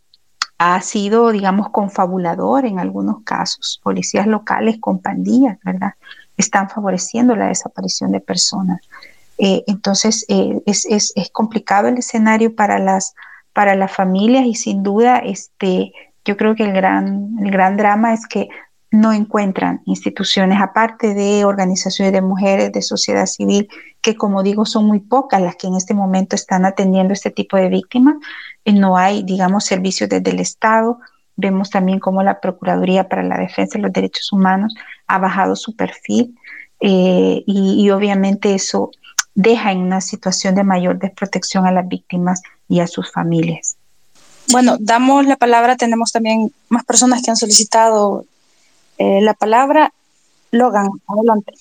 [SPEAKER 4] ha sido, digamos, confabulador en algunos casos. Policías locales con pandillas, ¿verdad? Están favoreciendo la desaparición de personas. Eh, entonces, eh, es, complicado el escenario para las, para las familias y sin duda, este, yo creo que el gran, el gran drama es que no encuentran instituciones, aparte de organizaciones de mujeres, de sociedad civil, que como digo son muy pocas las que en este momento están atendiendo este tipo de víctimas. Eh, no hay, digamos, servicios desde el Estado, vemos también cómo la Procuraduría para la Defensa de los Derechos Humanos ha bajado su perfil eh, y, obviamente eso deja en una situación de mayor desprotección a las víctimas y a sus familias.
[SPEAKER 1] Bueno, damos la palabra, tenemos también más personas que han solicitado eh, la palabra. Logan, adelante.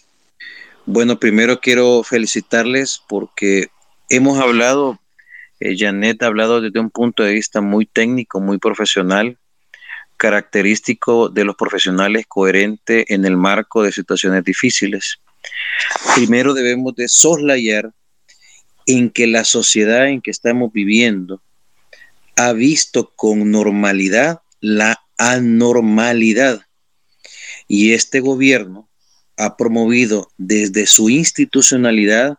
[SPEAKER 14] Bueno, primero quiero felicitarles porque hemos hablado, eh, Janet ha hablado desde un punto de vista muy técnico, muy profesional, característico de los profesionales coherente en el marco de situaciones difíciles. Primero debemos de soslayar en que la sociedad en que estamos viviendo ha visto con normalidad la anormalidad. Y este gobierno ha promovido desde su institucionalidad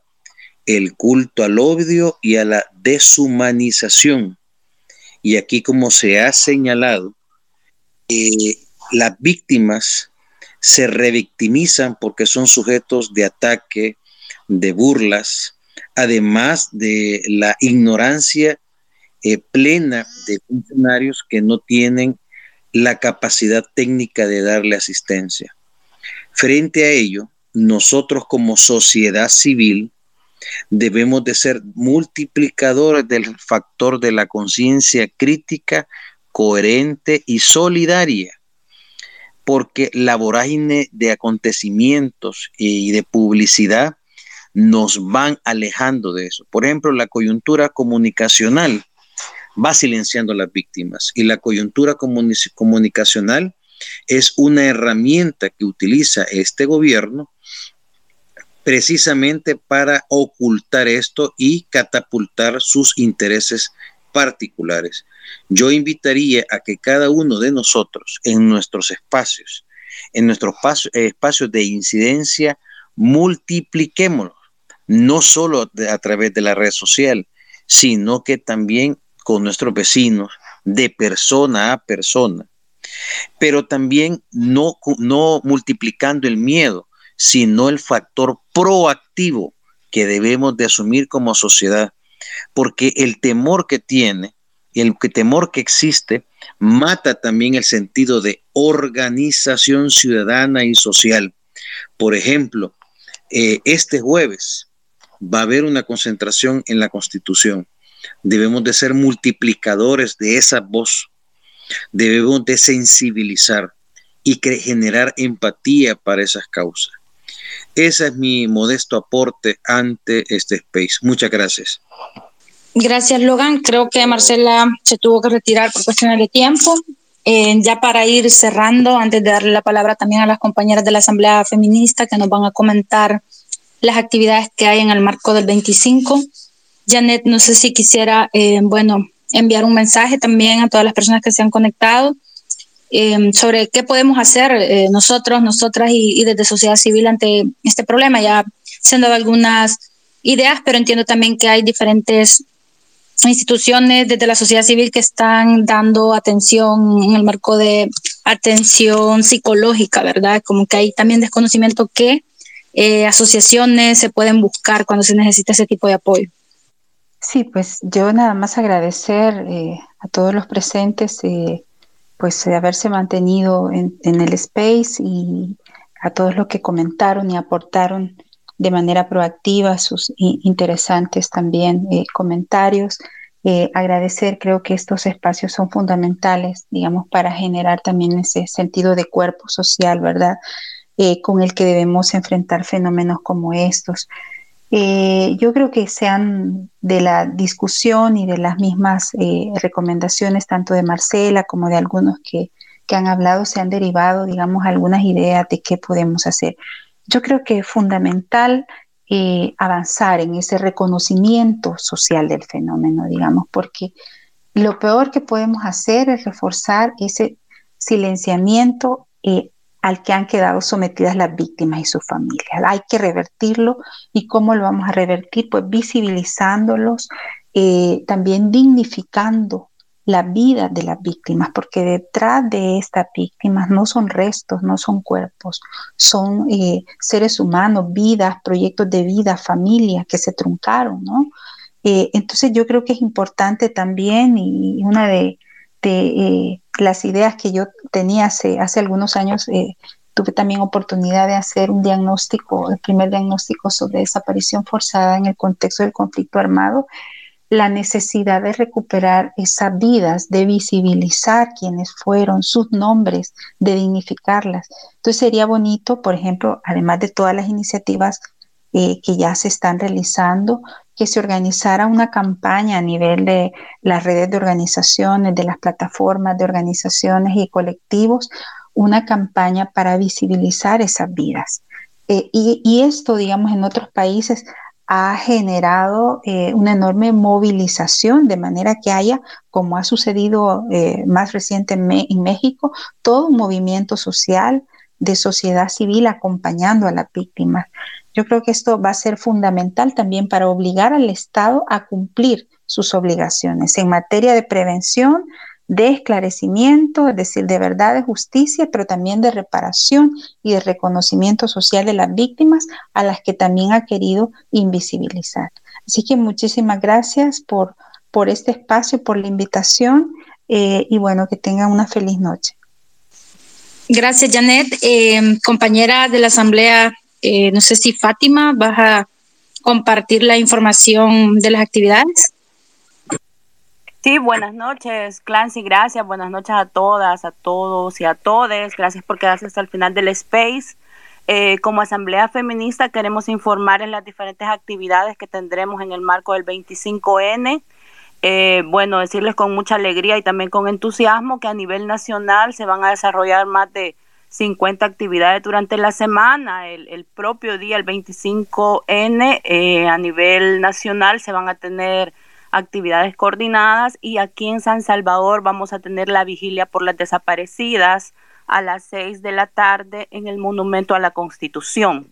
[SPEAKER 14] el culto al odio y a la deshumanización. Y aquí, como se ha señalado, eh, las víctimas se revictimizan porque son sujetos de ataque, de burlas, además de la ignorancia eh, plena de funcionarios que no tienen la capacidad técnica de darle asistencia. Frente a ello, nosotros como sociedad civil debemos de ser multiplicadores del factor de la conciencia crítica, coherente y solidaria, porque la vorágine de acontecimientos y de publicidad nos van alejando de eso. Por ejemplo, la coyuntura comunicacional va silenciando a las víctimas y la coyuntura comunicacional es una herramienta que utiliza este gobierno precisamente para ocultar esto y catapultar sus intereses particulares. Yo invitaría a que cada uno de nosotros en nuestros espacios, en nuestros espacios de incidencia, multipliquémoslo, no solo a través de la red social, sino que también con nuestros vecinos, de persona a persona, pero también no, no multiplicando el miedo, sino el factor proactivo que debemos de asumir como sociedad, porque el temor que tiene, el temor que existe, mata también el sentido de organización ciudadana y social. Por ejemplo, eh, este jueves va a haber una concentración en la Constitución Debemos de ser multiplicadores de esa voz. Debemos de sensibilizar y generar empatía para esas causas. Ese es mi modesto aporte ante este space. Muchas gracias.
[SPEAKER 1] Gracias, Logan. Creo que Marcela se tuvo que retirar por cuestiones de tiempo. Eh, ya para ir cerrando, antes de darle la palabra también a las compañeras de la Asamblea Feminista que nos van a comentar las actividades que hay en el marco del 25. Janet, no sé si quisiera, eh, bueno, enviar un mensaje también a todas las personas que se han conectado eh, sobre qué podemos hacer eh, nosotros, nosotras y, desde sociedad civil ante este problema. Ya se han dado algunas ideas, pero entiendo también que hay diferentes instituciones desde la sociedad civil que están dando atención en el marco de atención psicológica, ¿verdad? Como que hay también desconocimiento que asociaciones se pueden buscar cuando se necesita ese tipo de apoyo.
[SPEAKER 4] Sí, pues yo nada más agradecer eh, a todos los presentes, eh, pues de haberse mantenido en, el space y a todos los que comentaron y aportaron de manera proactiva sus interesantes también eh, comentarios. agradecer, creo que estos espacios son fundamentales, digamos, para generar también ese sentido de cuerpo social, ¿verdad? con el que debemos enfrentar fenómenos como estos. Eh, yo creo que sean de la discusión y de las mismas eh, recomendaciones, tanto de Marcela como de algunos que, han hablado, se han derivado, digamos, algunas ideas de qué podemos hacer. Yo creo que es fundamental eh, avanzar en ese reconocimiento social del fenómeno, digamos, porque lo peor que podemos hacer es reforzar ese silenciamiento al que han quedado sometidas las víctimas y sus familias. Hay que revertirlo y cómo lo vamos a revertir, pues visibilizándolos, eh, también dignificando la vida de las víctimas, porque detrás de estas víctimas no son restos, no son cuerpos, son eh, seres humanos, vidas, proyectos de vida, familias que se truncaron, ¿no? Eh, entonces yo creo que es importante también y una de, de eh, las ideas que yo tenía hace, algunos años. Eh, tuve también oportunidad de hacer un diagnóstico, el primer diagnóstico sobre desaparición forzada en el contexto del conflicto armado, la necesidad de recuperar esas vidas, de visibilizar quiénes fueron, sus nombres, de dignificarlas. Entonces sería bonito, por ejemplo, además de todas las iniciativas eh, que ya se están realizando, que se organizara una campaña a nivel de las redes de organizaciones, de las plataformas de organizaciones y colectivos, una campaña para visibilizar esas vidas. Eh, y, esto, digamos, en otros países ha generado eh, una enorme movilización, de manera que haya, como ha sucedido más recientemente en México, todo un movimiento social de sociedad civil acompañando a las víctimas. Yo creo que esto va a ser fundamental también para obligar al Estado a cumplir sus obligaciones en materia de prevención, de esclarecimiento, es decir, de verdad, de justicia, pero también de reparación y de reconocimiento social de las víctimas a las que también ha querido invisibilizar. Así que muchísimas gracias por, por este espacio, por la invitación eh, y bueno, que tengan una feliz noche.
[SPEAKER 1] Gracias, Janet. Eh, compañera de la Asamblea eh, no sé si Fátima vas a compartir la información de las actividades.
[SPEAKER 15] Sí, buenas noches, Clancy, gracias. Buenas noches a todas, a todos y a todes. Gracias por quedarse hasta el final del space. Eh, como Asamblea Feminista queremos informar en las diferentes actividades que tendremos en el marco del 25N. Eh, bueno, decirles con mucha alegría y también con entusiasmo que a nivel nacional se van a desarrollar más de 50 actividades durante la semana. El, propio día, el 25N, eh, a nivel nacional se van a tener actividades coordinadas y aquí en San Salvador vamos a tener la vigilia por las desaparecidas a las 6 de la tarde en el Monumento a la Constitución.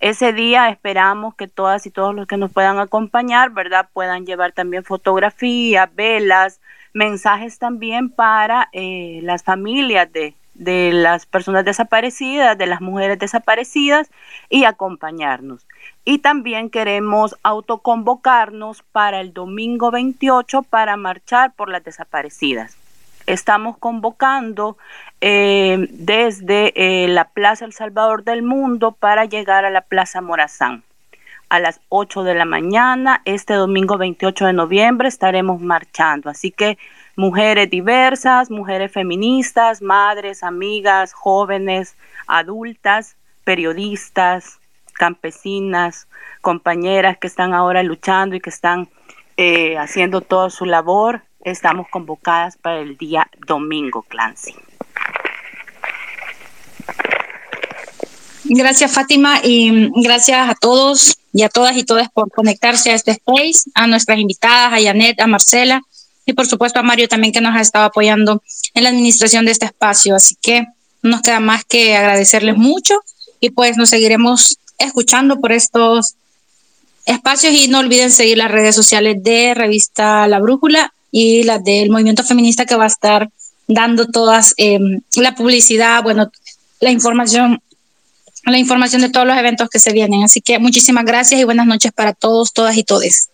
[SPEAKER 15] Ese día esperamos que todas y todos los que nos puedan acompañar, ¿verdad? Puedan llevar también fotografías, velas, mensajes también para eh, las familias de, de las personas desaparecidas, de las mujeres desaparecidas y acompañarnos. Y también queremos autoconvocarnos para el domingo 28 para marchar por las desaparecidas. Estamos convocando eh, desde eh, la Plaza El Salvador del Mundo para llegar a la Plaza Morazán. A las 8 de la mañana, este domingo 28 de noviembre, estaremos marchando. Así que mujeres diversas, mujeres feministas, madres, amigas, jóvenes, adultas, periodistas, campesinas, compañeras que están ahora luchando y que están eh, haciendo toda su labor, estamos convocadas para el día domingo, Clancy.
[SPEAKER 1] Gracias, Fátima, y gracias a todos y a todas y todas por conectarse a este space, a nuestras invitadas, a Janet, a Marcela y por supuesto a Mario también que nos ha estado apoyando en la administración de este espacio. Así que no nos queda más que agradecerles mucho y pues nos seguiremos escuchando por estos espacios y no olviden seguir las redes sociales de Revista La Brújula y las del Movimiento Feminista que va a estar dando todas em, la publicidad, bueno, la información la información de todos los eventos que se vienen. Así que muchísimas gracias y buenas noches para todos, todas y todes.